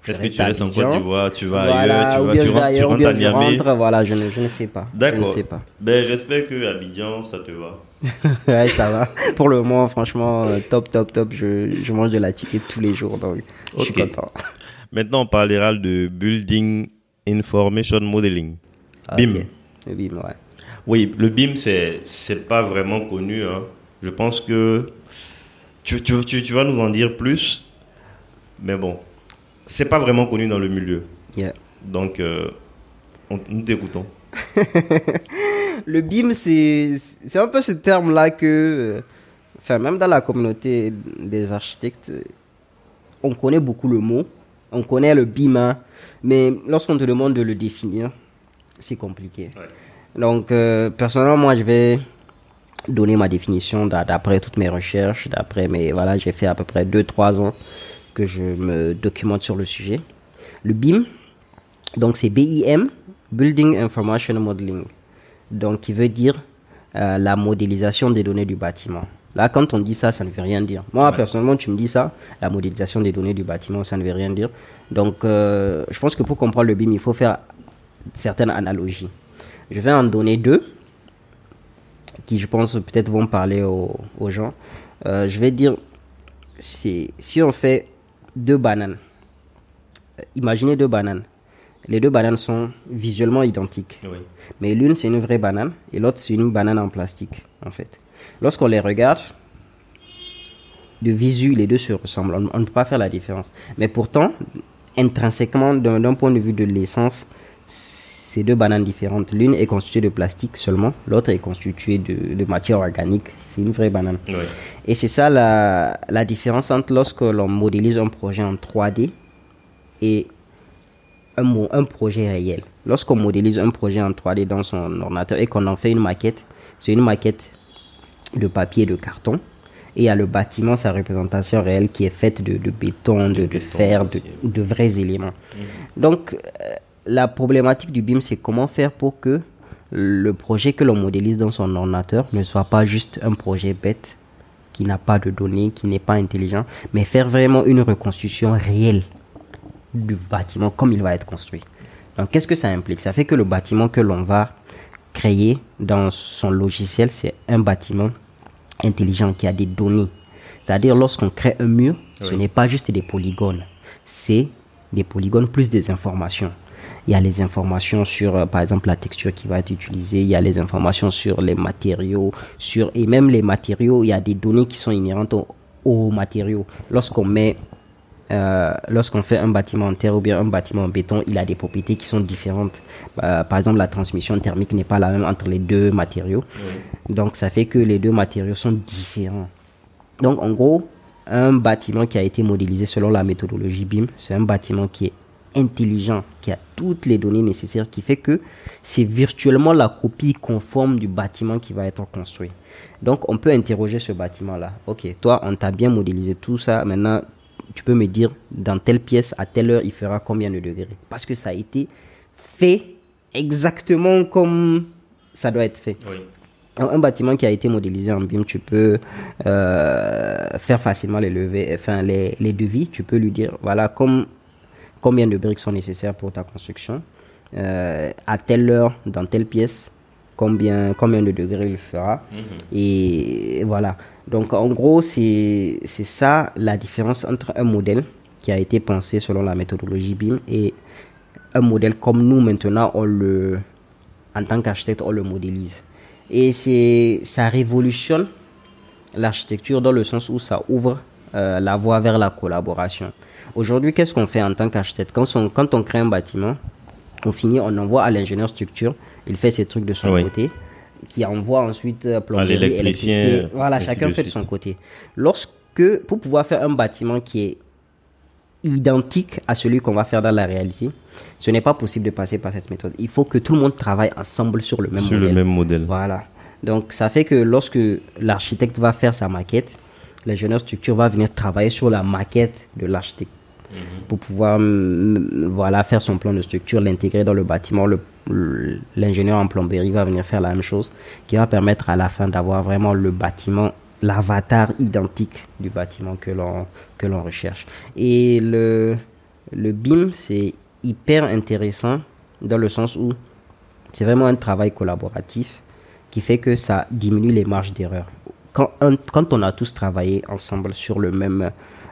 Est-ce que tu restes en. Côte d'Ivoire Tu vas Voilà, ailleurs Tu, vas, tu je rentres, tu ailleurs, rentres à je Niamey? rentre, voilà, je ne, je ne sais pas. Je D'accord. ne sais pas. Ben, j'espère que Abidjan, ça te va. ouais, ça va. Pour le moment, franchement, euh, top, top, top. Je, je mange de la chicken tous les jours, donc je suis content. Maintenant, on parlera de Building Information Modeling. BIM. Ok. Le BIM, ouais. Oui, le BIM, c'est c'est pas vraiment connu. hein. Je pense que tu, tu, tu, tu vas nous en dire plus. Mais bon, c'est pas vraiment connu dans le milieu. Yeah. Donc, euh, on, nous t'écoutons. Le BIM, c'est un peu ce terme-là que, euh, enfin, même dans la communauté des architectes, on connaît beaucoup le mot, on connaît le BIM, hein, mais lorsqu'on te demande de le définir, c'est compliqué. Donc, euh, personnellement, moi, je vais donner ma définition d'a- d'après toutes mes recherches, d'après mes, voilà, j'ai fait à peu près 2-3 ans que je me documente sur le sujet. Le BIM, donc c'est BIM, Building Information Modeling. Donc, qui veut dire euh, la modélisation des données du bâtiment. Là, quand on dit ça, ça ne veut rien dire. Moi, Ouais. personnellement, tu me dis ça, la modélisation des données du bâtiment, ça ne veut rien dire. Donc, euh, je pense que pour comprendre le BIM, il faut faire certaines analogies. Je vais en donner deux qui, je pense, peut-être vont parler aux, aux gens. Euh, je vais dire, si on fait deux bananes, euh, imaginez deux bananes. Les deux bananes sont visuellement identiques. Oui. Mais l'une, c'est une vraie banane et l'autre, c'est une banane en plastique, en fait. Lorsqu'on les regarde, de visu, les deux se ressemblent. On, on ne peut pas faire la différence. Mais pourtant, intrinsèquement, d'un point de vue de l'essence, c'est deux bananes différentes. L'une est constituée de plastique seulement, l'autre est constituée de, de matière organique. C'est une vraie banane. Oui. Et c'est ça la, la différence entre lorsque l'on modélise un projet en 3D et un, projet réel. Lorsqu'on modélise un projet en 3D dans son ordinateur et qu'on en fait une maquette, c'est une maquette de papier et de carton. Et il y a le bâtiment, sa représentation réelle qui est faite de, de béton, de, de béton fer, de, vrais éléments. Donc, euh, la problématique du BIM, c'est comment faire pour que le projet que l'on modélise dans son ordinateur ne soit pas juste un projet bête qui n'a pas de données, qui n'est pas intelligent, mais faire vraiment une reconstruction réelle du bâtiment comme il va être construit. Donc, qu'est-ce que ça implique? Ça fait que le bâtiment que l'on va créer dans son logiciel, c'est un bâtiment intelligent qui a des données. C'est-à-dire, lorsqu'on crée un mur, ce n'est pas juste des polygones, c'est des polygones plus des informations. Il y a les informations sur, euh, par exemple, la texture qui va être utilisée. Il y a les informations sur les matériaux, sur et même les matériaux. Il y a des données qui sont inhérentes aux, matériaux. Lorsqu'on met euh, lorsqu'on fait un bâtiment en terre ou bien un bâtiment en béton, il a des propriétés qui sont différentes. Bah, par exemple, la transmission thermique n'est pas la même entre les deux matériaux. Donc, ça fait que les deux matériaux sont différents. Donc, en gros, un bâtiment qui a été modélisé selon la méthodologie BIM, c'est un bâtiment qui est intelligent, qui a toutes les données nécessaires, qui fait que c'est virtuellement la copie conforme du bâtiment qui va être construit. Donc, on peut interroger ce bâtiment-là. Ok, toi, on t'a bien modélisé tout ça. Maintenant, tu peux me dire dans telle pièce, à telle heure, il fera combien de degrés? Parce que ça a été fait exactement comme ça doit être fait. Un bâtiment qui a été modélisé en BIM, tu peux euh, faire facilement les levées, enfin les, les devis. Tu peux lui dire, voilà, comme combien de briques sont nécessaires pour ta construction, euh, à telle heure, dans telle pièce, combien, combien de degrés il fera. Mhm. Et voilà. Donc en gros, c'est ça la différence entre un modèle qui a été pensé selon la méthodologie BIM et un modèle comme nous maintenant, on le, en tant qu'architecte, on le modélise. Et ça révolutionne l'architecture dans le sens où ça ouvre euh, la voie vers la collaboration. Aujourd'hui, qu'est-ce qu'on fait en tant qu'architecte quand on, quand on crée un bâtiment, on finit, on envoie à l'ingénieur structure, il fait ses trucs de son côté, qui envoie ensuite euh, plomberie, électricité. Voilà, chacun fait de son côté. Lorsque, pour pouvoir faire un bâtiment qui est identique à celui qu'on va faire dans la réalité, ce n'est pas possible de passer par cette méthode. Il faut que tout le monde travaille ensemble sur le même modèle. Sur le même modèle. Voilà. Donc, ça fait que lorsque l'architecte va faire sa maquette, l'ingénieur structure va venir travailler sur la maquette de l'architecte. Mhm. pour pouvoir mm, voilà, faire son plan de structure, l'intégrer dans le bâtiment. L'ingénieur en plomberie va venir faire la même chose, qui va permettre à la fin d'avoir vraiment le bâtiment, l'avatar identique du bâtiment que l'on que l'on recherche. Et le, le BIM, c'est hyper intéressant dans le sens où c'est vraiment un travail collaboratif qui fait que ça diminue les marges d'erreur. Quand, quand on a tous travaillé ensemble sur le même,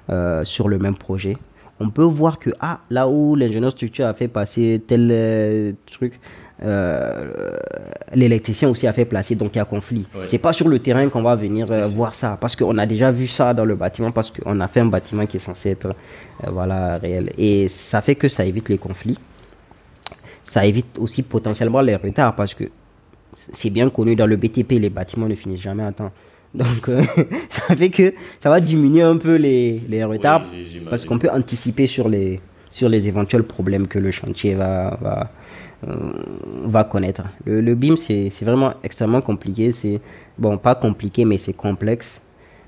euh, sur le même projet, on peut voir que ah, là où l'ingénieur structure a fait passer tel euh, truc, euh, l'électricien aussi a fait placer, donc il y a conflit. C'est pas sur le terrain qu'on va venir euh, voir ça, parce qu'on a déjà vu ça dans le bâtiment, parce qu'on a fait un bâtiment qui est censé être voilà, réel. Et ça fait que ça évite les conflits. Ça évite aussi potentiellement les retards, parce que c'est bien connu dans le BTP, les bâtiments ne finissent jamais à temps. Donc, euh, ça fait que ça va diminuer un peu les, les retards parce qu'on peut anticiper sur les, sur les éventuels problèmes que le chantier va, va, euh, va connaître. Le, le BIM, c'est vraiment extrêmement compliqué. C'est, bon, pas compliqué, mais c'est complexe.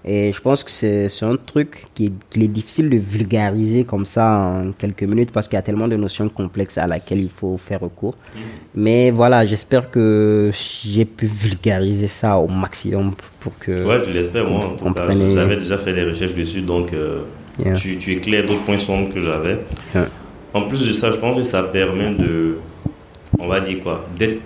Et je pense que c'est un truc qui est, est, difficile de vulgariser comme ça en quelques minutes parce qu'il y a tellement de notions complexes à laquelle il faut faire recours. Mais voilà, j'espère que j'ai pu vulgariser ça au maximum pour que. Ouais, je l'espère, moi. En tout cas, j'avais déjà fait des recherches dessus, donc euh, tu, tu éclaires d'autres points sombres que j'avais. En plus de ça, je pense que ça permet de. On va dire quoi D'être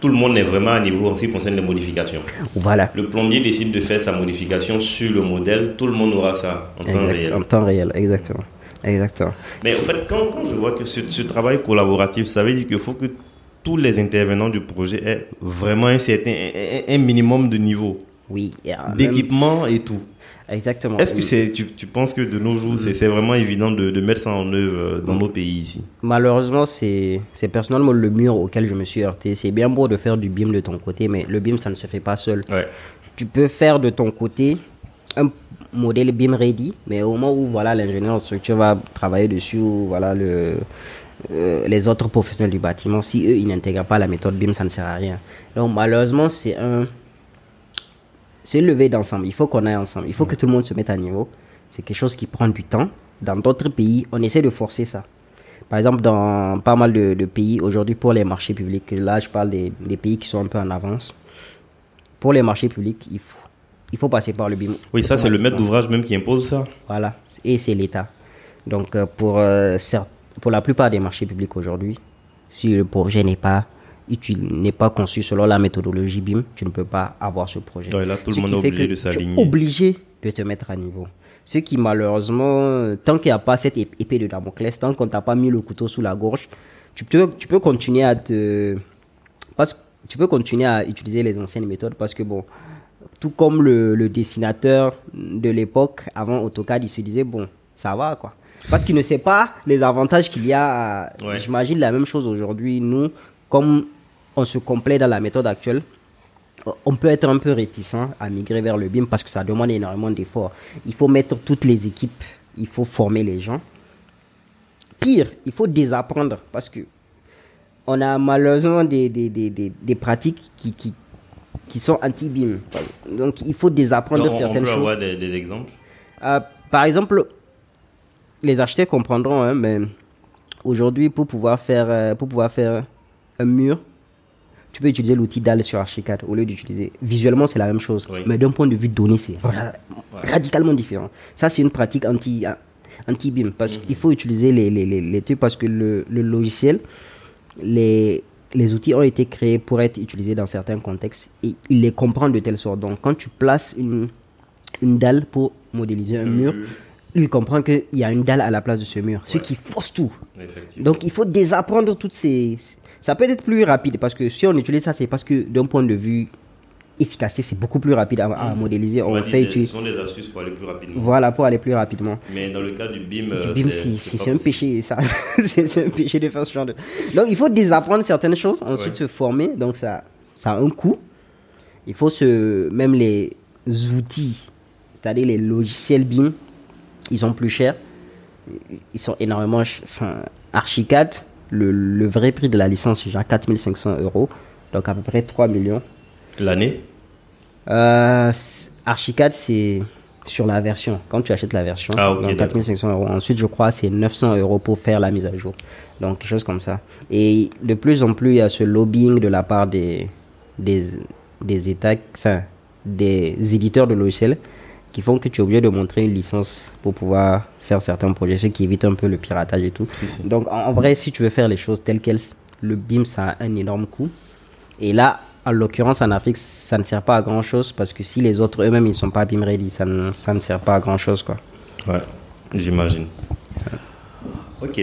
tout le monde est vraiment à niveau en ce qui concerne les modifications. Voilà. Le plombier décide de faire sa modification sur le modèle, tout le monde aura ça en temps réel. En temps réel, exactement. Exactement. Mais en fait, quand, je vois que ce, travail collaboratif, ça veut dire qu'il faut que tous les intervenants du projet aient vraiment un certain, un, minimum de niveau. Oui. D'équipement et tout. Exactement. Est-ce que c'est, tu, tu, penses que de nos jours, c'est vraiment évident de, de, mettre ça en œuvre euh, dans nos pays ici? Malheureusement, c'est personnellement le mur auquel je me suis heurté. C'est bien beau de faire du BIM de ton côté, mais le BIM, ça ne se fait pas seul. Tu peux faire de ton côté un modèle BIM ready, mais au moment où voilà l'ingénieur en structure va travailler dessus, voilà le euh, les autres professionnels du bâtiment, si eux ils n'intègrent pas la méthode BIM, ça ne sert à rien. Donc malheureusement, c'est un c'est lever d'ensemble. Il faut qu'on aille ensemble. Il faut que tout le monde se mette à niveau. C'est quelque chose qui prend du temps. Dans d'autres pays, on essaie de forcer ça. Par exemple, dans pas mal de, pays, aujourd'hui, pour les marchés publics, là, je parle des, pays qui sont un peu en avance. Pour les marchés publics, il faut, il faut passer par le BIM. Oui, ça, c'est le maître d'ouvrage même qui impose ça. Voilà. Et c'est l'État. Donc, euh, pour, euh, pour la plupart des marchés publics aujourd'hui, si le projet n'est pas tu n'est pas conçu selon la méthodologie BIM, tu ne peux pas avoir ce projet. là, tout le monde est obligé de s'aligner. obligé de te mettre à niveau. Ce qui malheureusement, tant qu'il n'y a pas cette épée de Damoclès, tant qu'on t'a pas mis le couteau sous la gorge, tu peux, tu peux continuer à te... Parce que tu peux continuer à utiliser les anciennes méthodes parce que bon, tout comme le, le dessinateur de l'époque, avant AutoCAD, il se disait, bon, ça va quoi. Parce qu'il ne sait pas les avantages qu'il y a. Ouais. J'imagine la même chose aujourd'hui. Nous, comme on se complaît dans la méthode actuelle, on peut être un peu réticent à migrer vers le BIM parce que ça demande énormément d'efforts. Il faut mettre toutes les équipes, il faut former les gens. Pire, il faut désapprendre parce que on a malheureusement des, des, des, des, des pratiques qui, qui, qui sont anti-BIM. Donc il faut désapprendre Donc, on- on certaines peut choses. avoir des, des exemples? Euh, par exemple, les architectes comprendront, hein, mais aujourd'hui, pour pouvoir faire, euh, pour pouvoir faire un mur, tu peux utiliser l'outil DAL sur Archicad au lieu d'utiliser. Visuellement, c'est la même chose, Oui. mais d'un point de vue donné, c'est ra- radicalement différent. Ça, c'est une pratique anti, anti BIM parce Mhm. qu'il faut utiliser les, les, les, les trucs parce que le, le logiciel, les, les outils ont été créés pour être utilisés dans certains contextes et il les comprend de telle sorte. Donc, quand tu places une, une dalle pour modéliser un mur, lui il comprend qu'il y a une dalle à la place de ce mur, ce qui fausse tout. Donc il faut désapprendre toutes ces... Ça peut être plus rapide parce que si on utilise ça, c'est parce que d'un point de vue efficacité, c'est beaucoup plus rapide à, à modéliser. On fait dire, ce utiliser... sont des astuces pour aller plus rapidement. Voilà, pour aller plus rapidement. Mais dans le cas du BIM, Du euh, BIM, c'est- un péché, ça. c'est un péché de faire ce genre de... Donc il faut désapprendre certaines choses, ensuite Ouais. se former. Donc ça, ça a un coût. Il faut se... Même les outils, c'est-à-dire les logiciels BIM, ils sont plus chers. Ils sont énormément... Enfin, Archicad, le, le vrai prix de la licence, c'est genre 4500 euros. Donc à peu près 3 millions. L'année? Euh, Archicad, c'est sur la version. Quand tu achètes la version, Ah, ok, donc d'accord. 4500 euros. Ensuite, je crois, c'est 900 euros pour faire la mise à jour. Donc, quelque chose comme ça. Et de plus en plus, il y a ce lobbying de la part des, des, des États, enfin, des éditeurs de logiciels qui font que tu es obligé de montrer une licence pour pouvoir faire certains projets, ce qui évite un peu le piratage et tout. Si, si. Donc, en, en vrai, si tu veux faire les choses telles quelles, le BIM, ça a un énorme coût. Et là, en l'occurrence, en Afrique, ça ne sert pas à grand chose parce que si les autres eux-mêmes ils sont pas BIM ready, ça ne, ça ne sert pas à grand chose quoi. Ouais, j'imagine. Ok.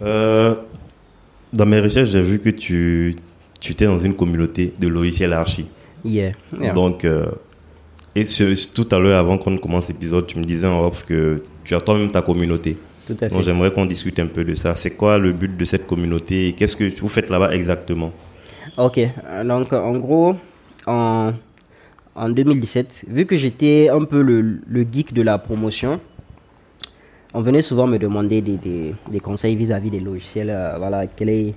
Euh, dans mes recherches, j'ai vu que tu, tu étais dans une communauté de logiciels archi. Yeah. yeah. Donc, euh, et tout à l'heure, avant qu'on commence l'épisode, tu me disais en off que tu as toi-même ta communauté. Tout à fait. Donc, j'aimerais qu'on discute un peu de ça. C'est quoi le but de cette communauté? Et Qu'est-ce que vous faites là-bas exactement? Ok, donc en gros, en, en 2017, vu que j'étais un peu le, le geek de la promotion, on venait souvent me demander des, des, des conseils vis-à-vis des logiciels. euh, voilà, quel, est,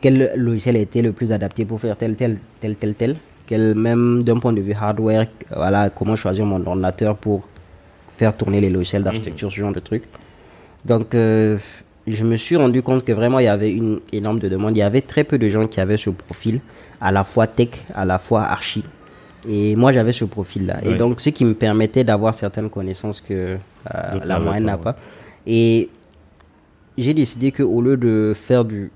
quel logiciel était le plus adapté pour faire tel, tel, tel, tel, tel. Même d'un point de vue hardware, voilà, comment choisir mon ordinateur pour faire tourner les logiciels d'architecture, ce genre de trucs. Donc, euh, je me suis rendu compte que vraiment, il y avait une énorme de demande. Il y avait très peu de gens qui avaient ce profil, à la fois tech, à la fois archi. Et moi, j'avais ce profil-là. Et donc, ce qui me permettait d'avoir certaines connaissances que euh, la moyenne n'a pas. Et j'ai décidé qu'au lieu de faire du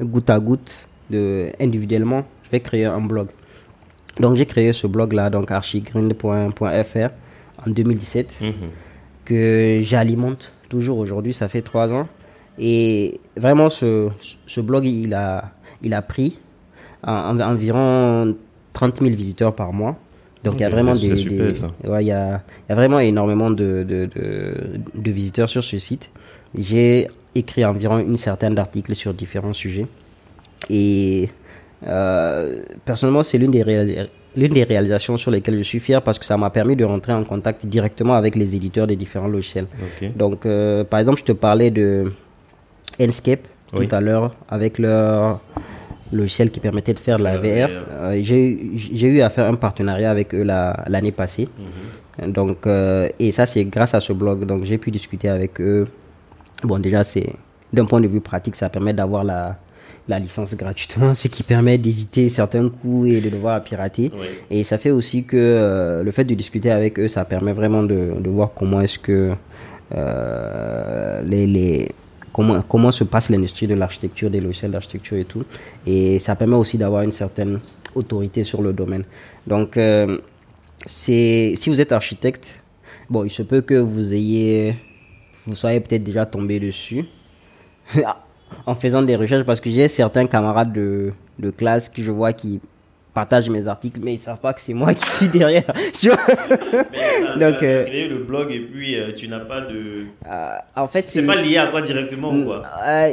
goutte à goutte de, individuellement, je vais créer un blog. Donc, j'ai créé ce blog-là, donc archigrind.fr, en 2017 Mhm. que j'alimente toujours aujourd'hui, ça fait trois ans. Et vraiment, ce, ce blog, il a, il a pris en- en- environ 30 000 visiteurs par mois. Donc, il y a vraiment des, super, des- ça. ouais, il y a, il y a vraiment énormément de, de, de, de visiteurs sur ce site. J'ai écrit environ une certaine d'articles sur différents sujets. Et euh, personnellement, c'est l'une des, réalis- des réalisations sur lesquelles je suis fier parce que ça m'a permis de rentrer en contact directement avec les éditeurs des différents logiciels. Donc, euh, par exemple, je te parlais de Enscape Oui. tout à l'heure avec leur logiciel qui permettait de faire de la VR. Euh, j'ai eu- à faire un partenariat avec eux la- l'année passée. Mhm. Donc, et ça, c'est grâce à ce blog. Donc, j'ai pu discuter avec eux. Bon, déjà, c'est d'un point de vue pratique, ça permet d'avoir la, la licence gratuitement, ce qui permet d'éviter certains coûts et de devoir pirater. Oui. Et ça fait aussi que euh, le fait de discuter avec eux, ça permet vraiment de, de voir comment est-ce que euh, les, les comment, comment se passe l'industrie de l'architecture, des logiciels d'architecture et tout. Et ça permet aussi d'avoir une certaine autorité sur le domaine. Donc, euh, c'est si vous êtes architecte, bon, il se peut que vous ayez, vous soyez peut-être déjà tombé dessus en faisant des recherches parce que j'ai certains camarades de, de classe que je vois qui partagent mes articles, mais ils savent pas que c'est moi qui suis derrière. tu vois Donc, tu as, euh, créé le blog et puis euh, tu n'as pas de. Euh, en fait, c'est pas lié à toi directement ou quoi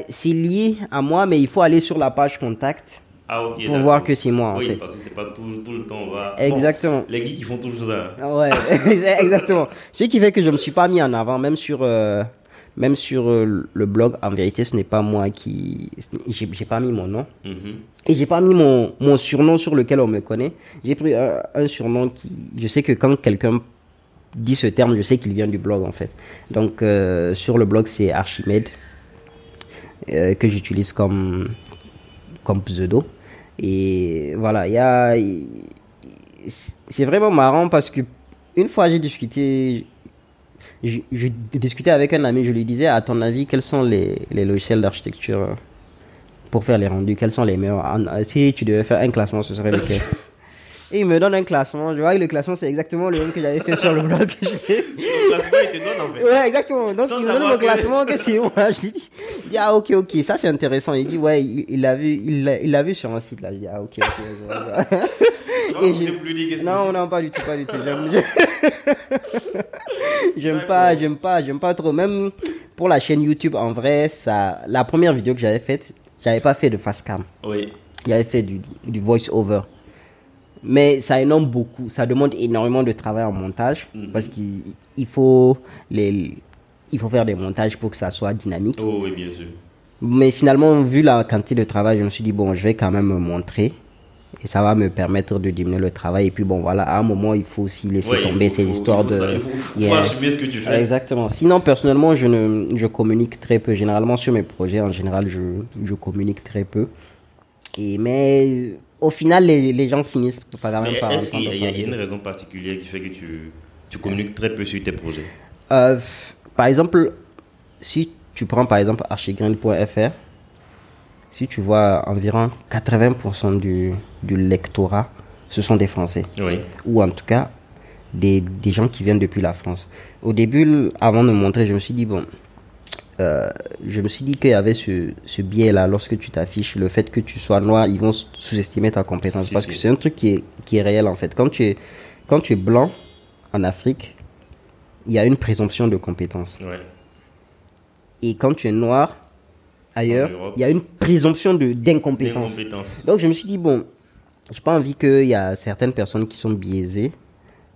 C'est lié à moi, mais il faut aller sur la page contact. Ah. Pour voir que c'est moi, en fait. parce que c'est pas tout, tout, le temps. On va... Exactement. Bon, les geeks, ils font toujours ça. Ouais, exactement. Ce qui fait que je me suis pas mis en avant, même sur, même sur le blog. En vérité, ce n'est pas moi qui. J'ai pas mis mon nom. Mm Et j'ai pas mis mon, mon surnom sur lequel on me connaît. J'ai pris un, un, surnom qui. Je sais que quand quelqu'un dit ce terme, je sais qu'il vient du blog en fait. Donc euh, sur le blog, c'est Archimède euh, que j'utilise comme, comme pseudo. Et voilà, il y a. C'est vraiment marrant parce que une fois j'ai discuté. Je, je, discutais avec un ami, je lui disais, à ton avis, quels sont les, les logiciels d'architecture pour faire les rendus, quels sont les meilleurs? Si tu devais faire un classement, ce serait lequel? Et il me donne un classement. Je vois que le classement, c'est exactement le même que j'avais fait sur le blog. le classement, il te donne en fait. Ouais, exactement. Donc, Sans il me donne le classement que c'est moi. Je lui dis, il dit, ah, ok, ok, ça c'est intéressant. Il dit, ouais, il l'a vu, il l'a vu sur un site là. Je dis, ah, ok, ok. non, Et je... plus dit, non, non, pas du tout, pas du tout. J'aime pas, j'aime pas, j'aime pas trop. Même pour la chaîne YouTube, en vrai, ça, la première vidéo que j'avais faite, j'avais pas fait de face cam. Oui. J'avais fait du, du voice over. Mais ça énorme beaucoup, ça demande énormément de travail en montage Mhm. parce qu'il il faut les il faut faire des montages pour que ça soit dynamique. Oh oui, bien sûr. Mais finalement, vu la quantité de travail, je me suis dit bon, je vais quand même me montrer et ça va me permettre de diminuer le travail et puis bon voilà, à un moment, il faut aussi laisser Ouais, tomber faut- ces faut- histoires il faut de ça, Il faut, Yeah. assumer ce que tu fais. Exactement. Sinon, personnellement, je, ne, je communique très peu. Généralement, sur mes projets, en général, je, je communique très peu. Et, mais au final, les, les gens finissent par quand même par est-ce qu'il y, a- entendre il y a parler. une raison particulière qui fait que tu, tu communiques très peu sur tes projets Euh, Par exemple, si tu prends par exemple archigreen.fr, si tu vois environ 80% du, du lectorat, ce sont des Français. Oui. ou en tout cas des, des gens qui viennent depuis la France. Au début, avant de me montrer, je me suis dit, bon, euh, je me suis dit qu'il y avait ce, ce biais-là lorsque tu t'affiches, le fait que tu sois noir, ils vont sous-estimer ta compétence. Si, parce si. que c'est un truc qui est, qui est réel en fait. Quand tu, es, quand tu es blanc en Afrique, il y a une présomption de compétence. Ouais. Et quand tu es noir ailleurs, il y a une présomption de- d'incompétence. Incompétence. Donc je me suis dit, bon, j'ai pas envie qu'il y a certaines personnes qui sont biaisées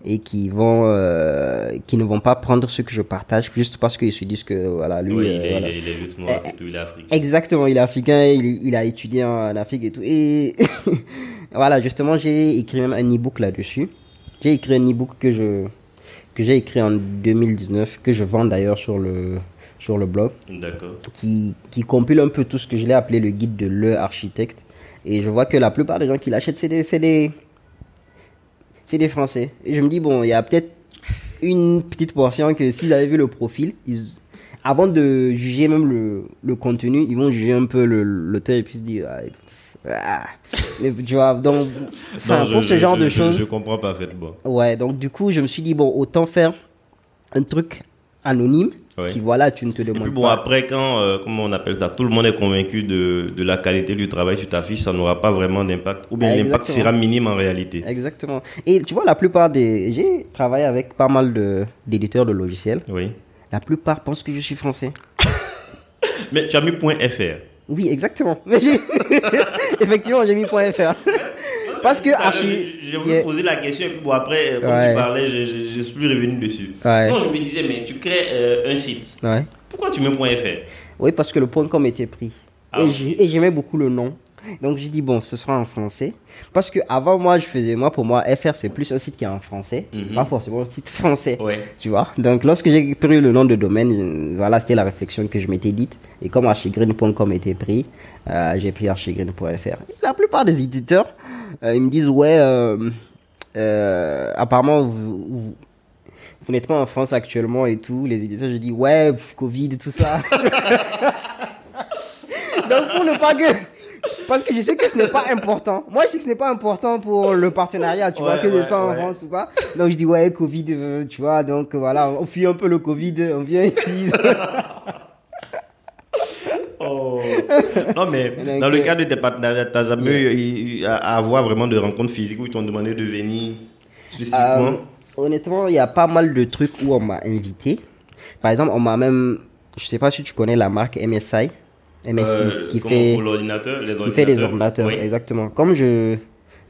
et qui vont euh, qui ne vont pas prendre ce que je partage juste parce qu'ils se disent que voilà lui Oui, euh, il, est, voilà. il, est, il est juste noir, c'est tout, il est africain. exactement il est africain il, il a étudié en Afrique et tout et voilà justement j'ai écrit même un e-book là-dessus j'ai écrit un e-book que je que j'ai écrit en 2019 que je vends d'ailleurs sur le sur le blog D'accord. qui, qui compile un peu tout ce que je l'ai appelé le guide de l'architecte. Et je vois que la plupart des gens qui l'achètent, c'est des, c'est des, c'est des Français. Et je me dis, bon, il y a peut-être une petite portion que s'ils avaient vu le profil, ils, avant de juger même le, le contenu, ils vont juger un peu le- l'auteur et puis se dire, ah, ah. Mais tu vois, donc, enfin, je- pour ce je- genre je- de je- choses. Je comprends parfaitement. Ouais, donc du coup, je me suis dit, bon, autant faire un truc anonyme, Qui voilà, tu ne te Et demandes puis bon, pas. après, quand, euh, comment on appelle ça, tout le monde est convaincu de, de la qualité du travail sur ta fiche, ça n'aura pas vraiment d'impact. Ou bien Ah, l'impact sera minime en réalité. Exactement. Et tu vois, la plupart des. J'ai travaillé avec pas mal d'éditeurs de logiciels. Oui. La plupart pensent que je suis français. Mais tu as mis point .fr. Oui, exactement. Mais. Effectivement, j'ai mis .fr. Parce que Archie. voulu Yeah. poser la question et puis bon, après, comme Ouais. tu parlais, je, je, je suis revenu dessus. Ouais. Sinon, je me disais, mais tu crées euh, un site. Ouais. Pourquoi tu mets point .fr Oui, parce que le point .com était pris. Ah, et j'aimais beaucoup le nom. Donc j'ai dit, bon, ce sera en français. Parce que avant moi, je faisais. Moi, pour moi, FR, c'est plus un site qui est en français. Mhm. Pas forcément un site français. Ouais. Tu vois Donc, lorsque j'ai pris le nom de domaine, voilà, c'était la réflexion que je m'étais dite. Et comme archigreen.com était pris, euh, j'ai pris archigreen.fr. La plupart des éditeurs, euh, ils me disent, ouais, euh, apparemment, vous, vous, pas en France actuellement et tout. Les éditeurs, je dis, ouais, Covid, tout ça. Donc, pour ne pas que. Parce que je sais que ce n'est pas important. Moi, je sais que ce n'est pas important pour le partenariat, tu vois, Ouais, que je ouais, sois en. France ou pas. Donc, je dis, ouais, Covid, euh, tu vois, donc euh, voilà, on fuit un peu le Covid, on vient ici. Oh. Non, mais Donc, dans le euh, cas de tes partenariats, t'as jamais eu à à avoir vraiment de rencontres physiques où ils t'ont demandé de venir spécifiquement Euh, honnêtement, il y a pas mal de trucs où on m'a invité. Par exemple, on m'a même, je sais pas si tu connais la marque MSI, MSI, Euh, qui fait, qui fait des ordinateurs, Oui. exactement. Comme je,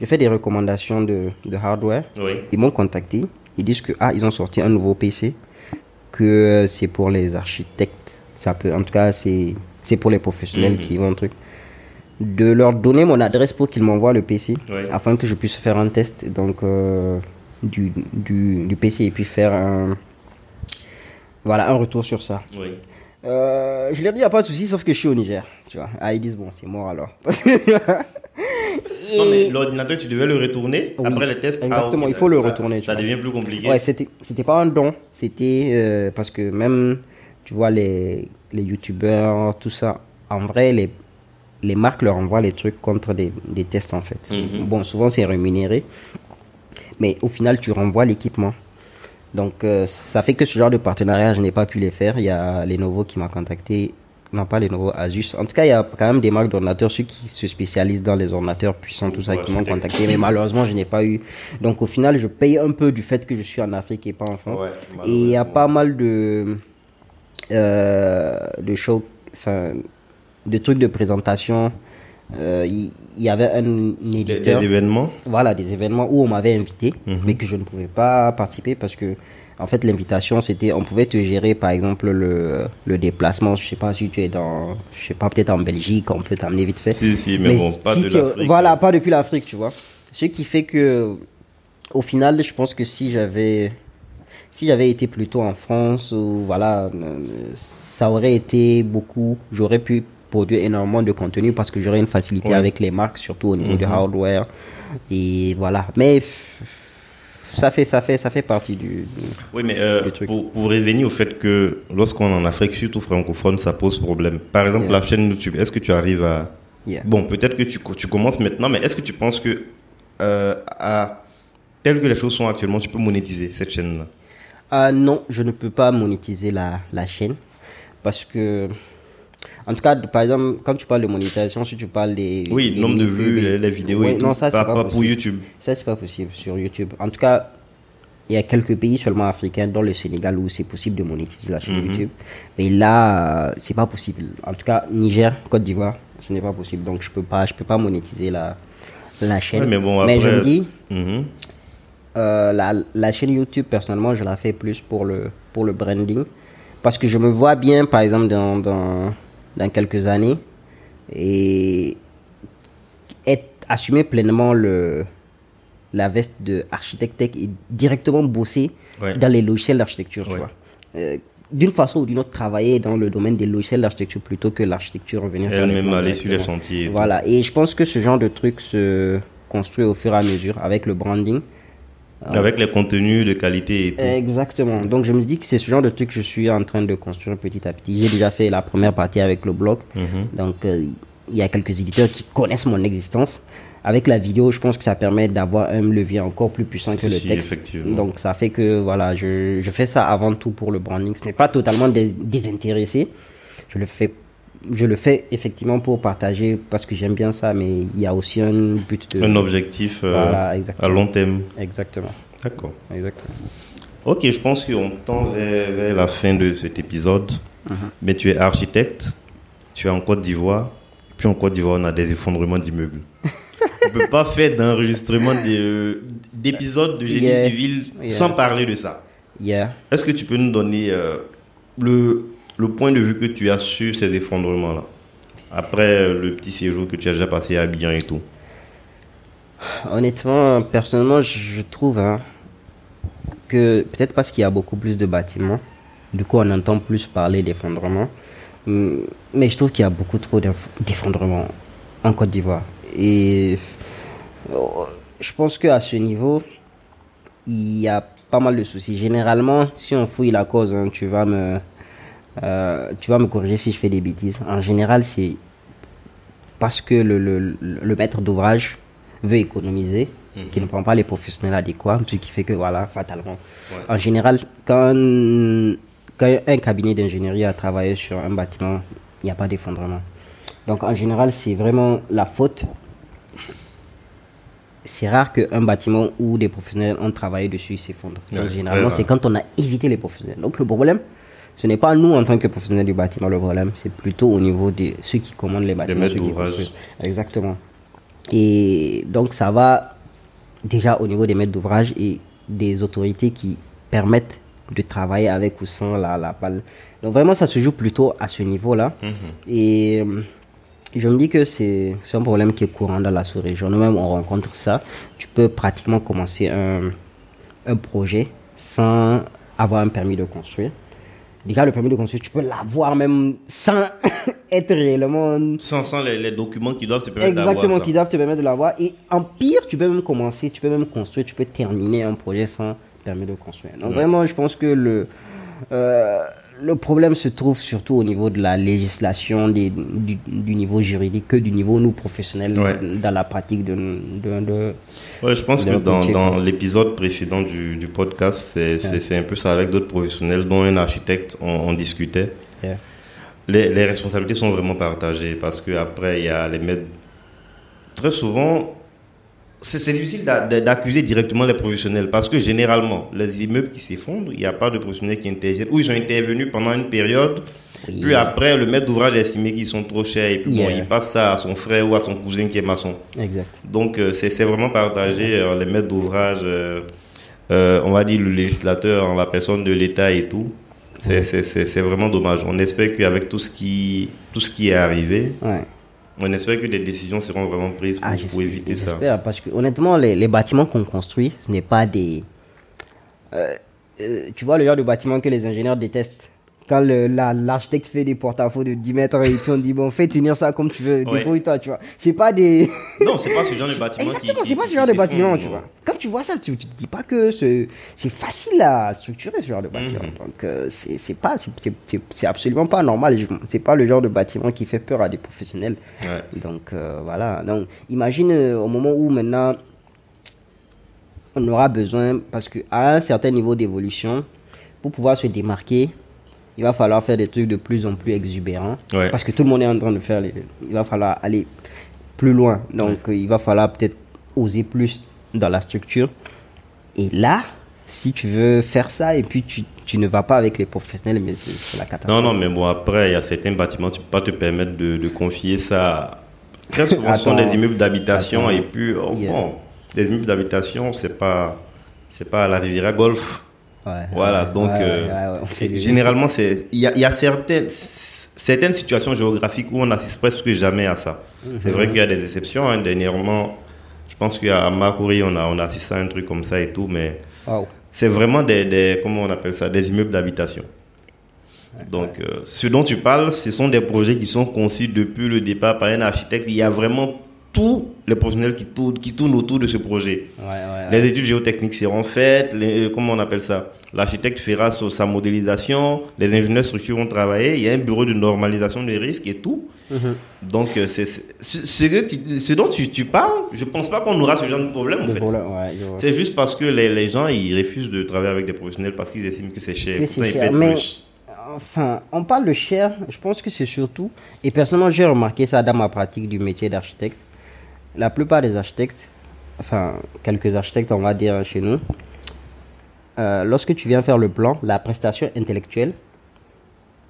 je fais des recommandations de, de hardware, Oui. ils m'ont contacté. Ils disent que ah, ils ont sorti un nouveau PC, que euh, c'est pour les architectes. Ça peut, en tout cas, c'est c'est pour les professionnels Mhm. qui vont un truc. De leur donner mon adresse pour qu'ils m'envoient le PC, afin que je puisse faire un test donc euh, du, du, du PC et puis faire un voilà un retour sur ça. Oui. Euh, je leur dis, il n'y a pas de souci, sauf que je suis au Niger. Tu vois. Ah, ils disent, bon, c'est mort alors. Non, mais l'ordinateur, tu devais le retourner Oui, après les tests. Ah, exactement, il faut le là, retourner, Ça devient plus compliqué. Ouais, c'était, c'était pas un don. C'était euh, parce que même, tu vois, les, les youtubeurs, tout ça, en vrai, les, les marques leur envoient les trucs contre des, des tests, en fait. Mhm. Bon, souvent, c'est rémunéré. Mais au final, tu renvoies l'équipement. Donc, euh, ça fait que ce genre de partenariat, je n'ai pas pu les faire. Il y a Lenovo qui m'a contacté. Non, pas Lenovo, Asus. En tout cas, il y a quand même des marques d'ordinateurs, ceux qui se spécialisent dans les ordinateurs puissants, tout ça, Ouais, qui m'ont contacté. Mais malheureusement, je n'ai pas eu. Donc, au final, je paye un peu du fait que je suis en Afrique et pas en France. Ouais, et il y a pas mal de, euh, de shows, enfin, de trucs de présentation. Euh, Il y avait un Des, des éditeur événements. voilà, des événements où on m'avait invité, Mhm. mais que je ne pouvais pas participer parce que, en fait, l'invitation, c'était, on pouvait te gérer, par exemple, le, le déplacement. Je sais pas si tu es dans, je sais pas, peut-être en Belgique, on peut t'amener vite fait. Si, si, mais, bon, pas de l'Afrique. Voilà, pas depuis l'Afrique, tu vois. Ce qui fait que, au final, je pense que si j'avais, si j'avais été plutôt en France, ou voilà, euh, ça aurait été beaucoup, j'aurais pu produire énormément de contenu parce que j'aurais une facilité Ouais. avec les marques, surtout au niveau du Mhm. hardware. Et voilà. Mais ça fait, ça fait, ça fait partie du. Oui, mais euh, truc. pour, pour revenir au fait que lorsqu'on est en Afrique, surtout francophone, ça pose problème. Par exemple, Yeah. la chaîne YouTube, est-ce que tu arrives à... Yeah. Bon, peut-être que tu, tu commences maintenant, mais est-ce que tu penses que, euh, à, tel que les choses sont actuellement, tu peux monétiser cette chaîne-là? Ah non, je ne peux pas monétiser la, la chaîne parce que, en tout cas, par exemple, quand tu parles de monétisation, si tu parles des. Oui, des nombre de vues, les, Ouais, et tout, non, ça, c'est pas, pas pas pour. YouTube. Ça, c'est pas possible sur YouTube. En tout cas, il y a quelques pays seulement africains, dont le Sénégal, où c'est possible de monétiser la chaîne Mhm. YouTube. Mais là, euh, c'est pas possible. En tout cas, Niger, Côte d'Ivoire, ce n'est pas possible. Donc, je peux pas, je peux pas monétiser la, la chaîne. Ouais, mais bon, je après- me dis, Mhm. euh, la, la chaîne YouTube, personnellement, je la fais plus pour le, pour le branding. Parce que je me vois bien, par exemple, dans, dans, dans quelques années, et être, assumer pleinement le, la veste de architecte tech et directement bosser Ouais. dans les logiciels d'architecture, tu Ouais. Euh, d'une façon ou d'une autre, travailler dans le domaine des logiciels d'architecture plutôt que l'architecture les Elle-même aller sur les et tout. Voilà, et je pense que ce genre de truc se construit au fur et à mesure avec le branding. Avec les contenus de qualité et tout. Exactement. Donc je me dis que c'est ce genre de truc que je suis en train de construire petit à petit. J'ai déjà fait la première partie avec le blog. Mhm. Donc euh, il y a quelques éditeurs qui connaissent mon existence. Avec la vidéo, je pense que ça permet d'avoir un levier encore plus puissant que Si, le texte. effectivement. Donc ça fait que voilà, je, je fais ça avant tout pour le branding. Ce n'est pas totalement dés- désintéressé. Je le fais je le fais effectivement pour partager parce que j'aime bien ça, mais il y a aussi un but de Un objectif euh, Voilà, à long terme. Exactement, D'accord. exactement. Ok, je pense qu'on tend vers, vers la fin de cet épisode. Mhm. Mais tu es architecte, tu es en Côte d'Ivoire, puis en Côte d'Ivoire, on a des effondrements d'immeubles. on ne peut pas faire d'enregistrement des, d'épisodes de génie Yeah. civil Yeah. sans parler de ça. Yeah. Est-ce que tu peux nous donner euh, le, le point de vue que tu as sur ces effondrements-là Après euh, le petit séjour que tu as déjà passé à Abidjan et tout. Honnêtement, personnellement, je trouve hein, que peut-être parce qu'il y a beaucoup plus de bâtiments, du coup on entend plus parler d'effondrement. Hum, Mais je trouve qu'il y a beaucoup trop d'eff- d'effondrements en Côte d'Ivoire. Et je pense qu'à ce niveau, il y a pas mal de soucis. Généralement, si on fouille la cause, hein, tu vas me, euh, tu vas me corriger si je fais des bêtises. En général, c'est parce que le, le, le maître d'ouvrage veut économiser, qui ne prend pas les professionnels adéquats, ce qui fait que, voilà, fatalement. En général, quand, quand un cabinet d'ingénierie a travaillé sur un bâtiment, il n'y a pas d'effondrement. Donc, en général, c'est vraiment la faute. C'est rare qu'un bâtiment où des professionnels ont travaillé dessus s'effondre. Donc, Ouais, généralement, c'est quand on a évité les professionnels. Donc, le problème, ce n'est pas nous en tant que professionnels du bâtiment le problème, c'est plutôt au niveau de ceux qui commandent les bâtiments. maîtres ceux qui d'ouvrage. construisent. Exactement. Et donc, ça va déjà au niveau des maîtres d'ouvrage et des autorités qui permettent de travailler avec ou sans la, la balle. Donc, vraiment, ça se joue plutôt à ce niveau-là. Et euh, je me dis que c'est c'est un problème qui est courant dans la sous-région. Nous-mêmes, on rencontre ça. Tu peux pratiquement commencer un, un projet sans avoir un permis de construire. Déjà, le permis de construire, tu peux l'avoir même sans être réellement Sans, sans les, les documents qui doivent te permettre d'avoir Exactement, qui doivent te permettre de l'avoir. Et en pire, tu peux même commencer, tu peux même construire, tu peux terminer un projet sans permis de construire. Donc vraiment, je pense que le, euh, le problème se trouve surtout au niveau de la législation, des- du, du niveau juridique, que du niveau nous professionnels Ouais. dans la pratique de... de, de- Ouais, je pense de que dans, l'épisode précédent du, du podcast, c'est un peu ça avec d'autres professionnels, dont un architecte, on, on discutait. Les, les responsabilités sont vraiment partagées parce qu'après, il y a les maîtres. Très souvent, c'est difficile d'a- d'a- d'accuser directement les professionnels parce que généralement, les immeubles qui s'effondrent, il n'y a pas de professionnels qui interviennent ou ils sont intervenus pendant une période. Puis après, le maître d'ouvrage a estimé qu'ils sont trop chers et puis bon, il passe ça à son frère ou à son cousin qui est maçon. Exact. Donc euh, c'est vraiment partagé, euh, les maîtres d'ouvrage, euh, euh, on va dire le législateur en la personne de l'État et tout. C'est c'est vraiment dommage. On espère qu'avec tout, ce qui- tout ce qui est arrivé, Ouais. On espère que des décisions seront vraiment prises pour, Ah, pour éviter ça. J'espère, parce que honnêtement, les, les bâtiments qu'on construit, ce n'est pas des. Euh, euh, tu vois le genre de bâtiment que les ingénieurs détestent. Quand la- l'architecte fait des porte-à-faux de 10 mètres et puis on dit, bon, fais tenir ça comme tu veux, Ouais. débrouille-toi, tu vois. C'est pas des. Non, c'est pas ce genre de bâtiment. Exactement, c'est pas ce genre de bâtiment, tu non. vois. Quand tu vois ça, tu, tu te dis pas que c'est facile à structurer ce genre de bâtiment. Mhm. Donc, euh, c'est pas, c'est- absolument pas normal. C'est pas le genre de bâtiment qui fait peur à des professionnels. Ouais. Donc, euh, voilà. Donc, imagine euh, au moment où maintenant on aura besoin, parce qu'à un certain niveau d'évolution, pour pouvoir se démarquer, il va falloir faire des trucs de plus en plus exubérants. Ouais. Parce que tout le monde est en train de faire. les- il va falloir aller plus loin. Donc, il va falloir peut-être oser plus dans la structure. Et là, si tu veux faire ça et puis tu, tu ne vas pas avec les professionnels, mais c'est la catastrophe. Non, non, mais bon, après, il y a certains bâtiments, tu peux pas te permettre de, de confier ça. Très souvent, ce sont Attends. des immeubles d'habitation Attends. et puis, oh, Yeah. bon, des immeubles d'habitation, c'est pas, c'est pas à la Riviera Golf. Ouais, Voilà, donc euh, généralement, c'est il y a, il y a certaines, certaines situations géographiques où on n'assiste presque jamais à ça. C'est vrai qu'il y a des exceptions. hein. Dernièrement, je pense qu'à Makuri, on a, on a assisté à un truc comme ça et tout, mais Wow. c'est vraiment des, des, comment on appelle ça, des immeubles d'habitation. Donc, euh, ce dont tu parles, ce sont des projets qui sont conçus depuis le départ par un architecte. Il y a vraiment tous les professionnels qui tournent, qui tournent autour de ce projet. Ouais, ouais, ouais. Les études géotechniques seront faites, les- comment on appelle ça? L'architecte fera sa modélisation, les ingénieurs structures vont travailler, il y a un bureau de normalisation des risques et tout. Mhm. Donc, euh, c'est, ce, dont tu, tu parles, je pense pas qu'on aura ce genre de problème en fait. C'est juste parce que les, les gens ils refusent de travailler avec des professionnels parce qu'ils estiment que c'est cher. Que Pourtant, cher, mais- plus. Enfin, on parle de cher, je pense que c'est surtout, et personnellement j'ai remarqué ça dans ma pratique du métier d'architecte, la plupart des architectes, enfin quelques architectes on va dire chez nous, euh, lorsque tu viens faire le plan, la prestation intellectuelle,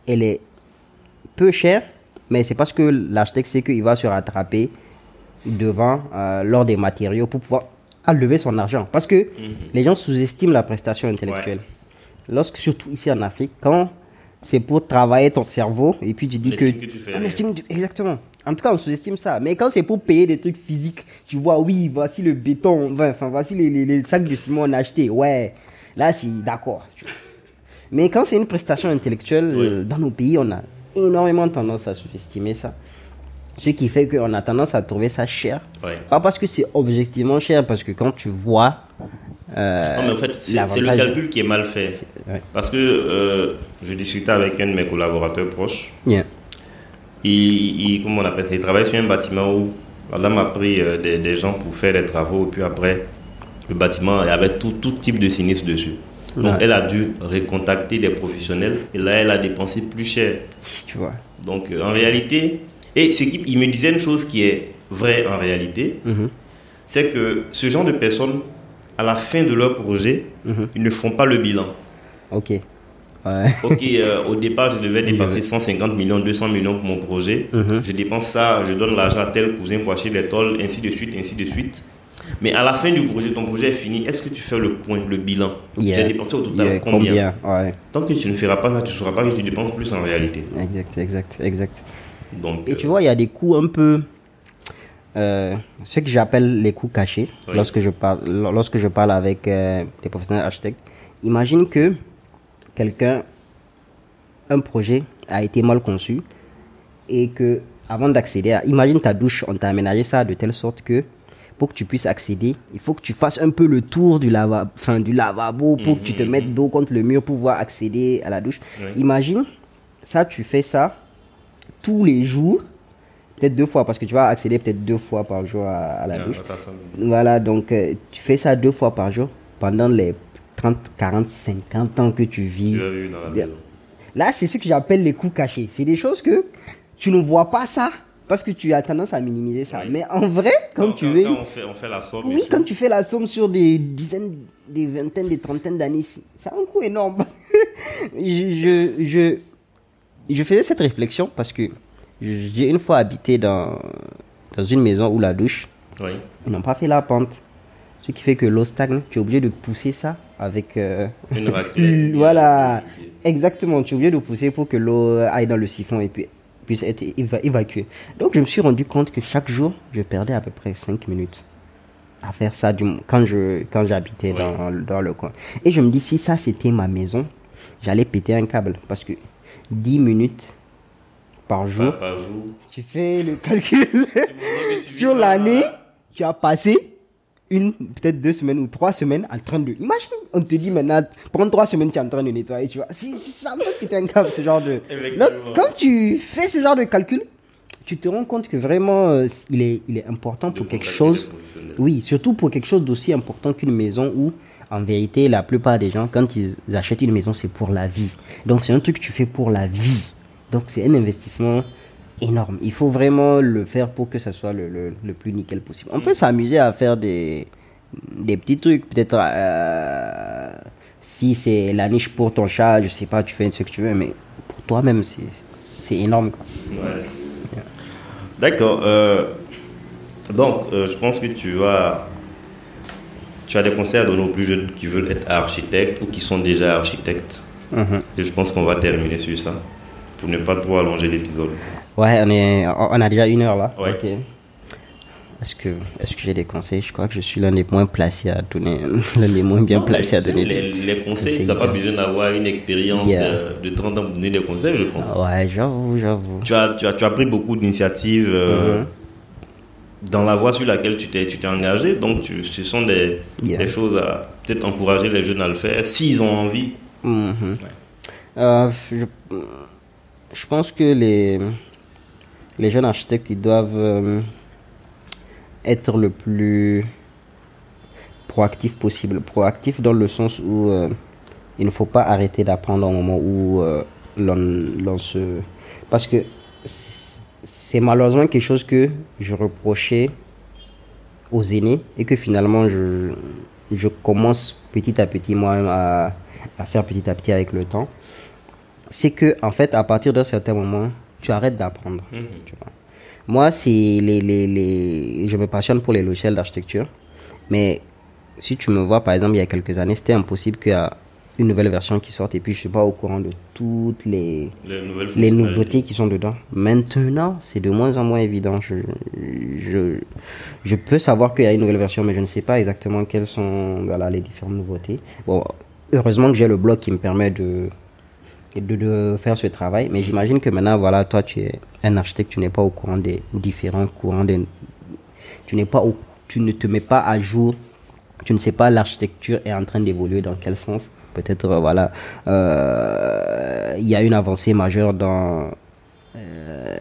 elle est peu chère, mais c'est parce que l'architecte sait qu'il va se rattraper devant euh, lors des matériaux pour pouvoir enlever son argent. Parce que les gens sous-estiment la prestation intellectuelle. Lorsque, surtout ici en Afrique, quand c'est pour travailler ton cerveau et puis tu dis que, tu fais exactement en tout cas on sous-estime ça mais quand c'est pour payer des trucs physiques tu vois oui voici le béton enfin voici les, les- les sacs de ciment on a acheté ouais là c'est d'accord mais quand c'est une prestation intellectuelle euh, dans nos pays on a énormément tendance à sous-estimer ça ce qui fait qu'on a tendance à trouver ça cher pas parce que c'est objectivement cher parce que quand tu vois euh, Non, mais en fait, c'est le calcul qui est mal fait. ouais. Parce que euh, je discutais avec un de mes collaborateurs proches. Yeah. Il, comment on appelle ça, il travaille sur un bâtiment où madame a pris euh, des, des, gens pour faire des travaux, et puis après, le bâtiment avait tout, tout type de sinistre dessus. Donc, elle a dû recontacter des professionnels et là, elle a dépensé plus cher. Tu vois. Donc, euh, en réalité, et ce qui, il me disait une chose qui est vraie en réalité, Mhm. c'est que ce genre de personnes, à la fin de leur projet, Mhm. ils ne font pas le bilan. Ok. Ouais. Ok, euh, au départ, je devais dépenser 150 millions, 200 millions pour mon projet. Mhm. Je dépense ça, je donne l'argent à tel cousin pour acheter les tôles, ainsi de suite, ainsi de suite. Mais à la fin du projet, ton projet est fini. Est-ce que tu fais le point, le bilan? Yeah. J'ai dépensé au total Yeah, combien, Ouais. Tant que tu ne feras pas ça, tu ne sauras pas que tu dépenses plus en réalité. Exact, exact, exact. Donc, Et tu euh, vois, il y a des coûts un peu. Euh, ce que j'appelle les coûts cachés Oui. lorsque, je parle, lorsque je parle avec euh, des professionnels architectes. Imagine que quelqu'un, un projet a été mal conçu et que avant d'accéder à. Imagine ta douche, on t'a aménagé ça de telle sorte que pour que tu puisses accéder, il faut que tu fasses un peu le tour du, lava, enfin, du lavabo pour que tu te mettes dos contre le mur pour pouvoir accéder à la douche. Oui. Imagine, ça, tu fais ça tous les jours, peut-être deux fois, parce que tu vas accéder peut-être deux fois par jour à, à la ah, douche. Voilà, donc euh, tu fais ça deux fois par jour pendant les 30, 40, 50 ans que tu vis. tu vu dans la. Là, c'est ce que j'appelle les coûts cachés. C'est des choses que tu ne vois pas ça parce que tu as tendance à minimiser ça. Oui. Mais en vrai, quand, tu es... quand on, fait, on fait la somme, Oui, quand tu fais la somme sur des dizaines, des vingtaines, des trentaines d'années, ça a un coût énorme. je, je, je, je faisais cette réflexion parce que j'ai une fois habité dans, dans une maison où la douche, oui. ils n'ont pas fait la pente. Ce qui fait que l'eau stagne, tu es obligé de pousser ça avec... euh, Une raclette. voilà, exactement, tu es obligé de pousser pour que l'eau aille dans le siphon et puis puisse être éva- évacuée. Donc je me suis rendu compte que chaque jour, je perdais à peu près 5 minutes à faire ça du, quand je quand j'habitais Ouais. dans, dans le coin. Et je me dis, si ça c'était ma maison, j'allais péter un câble parce que 10 minutes par jour, Par, jour. tu fais le calcul sur l'année, tu as passé une, peut-être deux semaines ou trois semaines en train de. Imagine, on te dit maintenant, pendant trois semaines, tu es en train de nettoyer, tu vois. Si, si ça me fait un ce genre de. Donc, quand tu fais ce genre de calcul, tu te rends compte que vraiment, euh, il, est, il est important De pour quelque chose. Oui, surtout pour quelque chose d'aussi important qu'une maison où, en vérité, la plupart des gens, quand ils achètent une maison, c'est pour la vie. Donc, c'est un truc que tu fais pour la vie. Donc, c'est un investissement énorme. Il faut vraiment le faire pour que ça soit le, le- le plus nickel possible. On peut s'amuser à faire des, des petits trucs, peut-être euh, si c'est la niche pour ton chat, je sais pas, tu fais ce que tu veux, mais pour toi-même, c'est énorme. Ouais. D'accord. euh, donc, euh, je pense que tu vas. Tu as des conseils à donner aux plus jeunes qui veulent être architectes ou qui sont déjà architectes. Mhm. Et je pense qu'on va terminer sur ça. Pour ne pas trop allonger l'épisode. Ouais, on, est, on a déjà une heure là. Ouais. Est-ce que, est que j'ai des conseils? Je crois que je suis l'un des moins placés à donner, l'un des moins bien Non, placés à donner. les, des- les conseils, tu n'as pas besoin d'avoir une expérience Yeah. euh, de 30 ans pour donner des conseils, je pense. Ouais, j'avoue, j'avoue. Tu, as, tu, as, tu as pris beaucoup d'initiatives euh, Mhm. dans la voie sur laquelle tu t'es tu t'es engagé. Donc, tu, ce sont des, Yeah. des choses à peut-être encourager les jeunes à le faire s'ils ont envie. Euh, je, je pense que les, les jeunes architectes, ils doivent euh, être le plus proactif possible. Proactif dans le sens où euh, il ne faut pas arrêter d'apprendre au moment où euh, l'on se... Parce que c'est malheureusement quelque chose que je reprochais aux aînés et que finalement je, je commence petit à petit moi-même à, à faire petit à petit avec le temps. C'est que en fait à partir d'un certain moment tu arrêtes d'apprendre. vois. Moi c'est les, les, les je me passionne pour les logiciels d'architecture mais si tu me vois par exemple il y a quelques années c'était impossible qu'il y ait une nouvelle version qui sorte et puis je suis pas au courant de toutes les Les, nouveautés qui sont dedans. Maintenant, c'est de moins en moins évident. Je, je, je peux savoir qu'il y a une nouvelle version, mais je ne sais pas exactement quelles sont voilà, les différentes nouveautés. Bon, heureusement que j'ai le blog qui me permet de, de, de faire ce travail, mais j'imagine que maintenant, voilà, toi, tu es un architecte, tu n'es pas au courant des différents courants, des, tu n'es pas au, tu ne te mets pas à jour, tu ne sais pas l'architecture est en train d'évoluer dans quel sens. Peut-être, euh, voilà, euh, il y a une avancée majeure dans euh,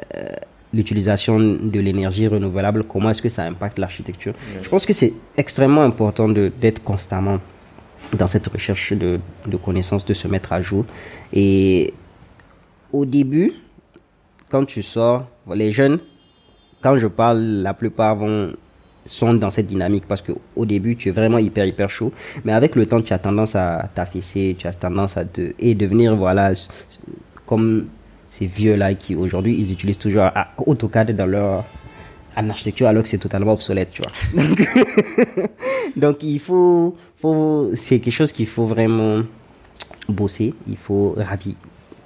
l'utilisation de l'énergie renouvelable, comment est-ce que ça impacte l'architecture? Je pense que c'est extrêmement important de- d'être constamment dans cette recherche de, de connaissances, de se mettre à jour. Et au début, quand tu sors, les jeunes, quand je parle, la plupart vont sont dans cette dynamique parce que au début tu es vraiment hyper hyper chaud mais avec le temps tu as tendance à t'affaisser tu as tendance à te et devenir voilà comme ces vieux là qui aujourd'hui ils utilisent toujours AutoCAD dans leur architecture alors que c'est totalement obsolète tu vois donc il faut faut c'est quelque chose qu'il faut vraiment bosser. Il faut ravi-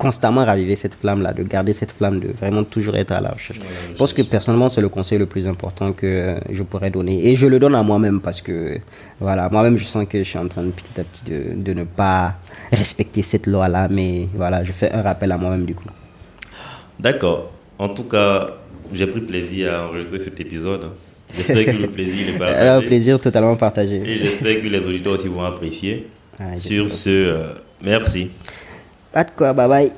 constamment raviver cette flamme là de garder cette flamme de vraiment toujours être à la recherche. Je pense que personnellement c'est le conseil le plus important que euh, je pourrais donner. Et je le donne à moi-même parce que voilà moi-même je sens que je suis en train de petit à petit de, de ne pas respecter cette loi là mais voilà je fais un rappel à moi-même du coup. D'accord. En tout cas, j'ai pris plaisir à enregistrer cet épisode. J'espère que le plaisir est partagé. plaisir totalement partagé Et j'espère que les auditeurs aussi vont apprécier. Ah, Sur ce, euh, merci. pas de quoi bye bye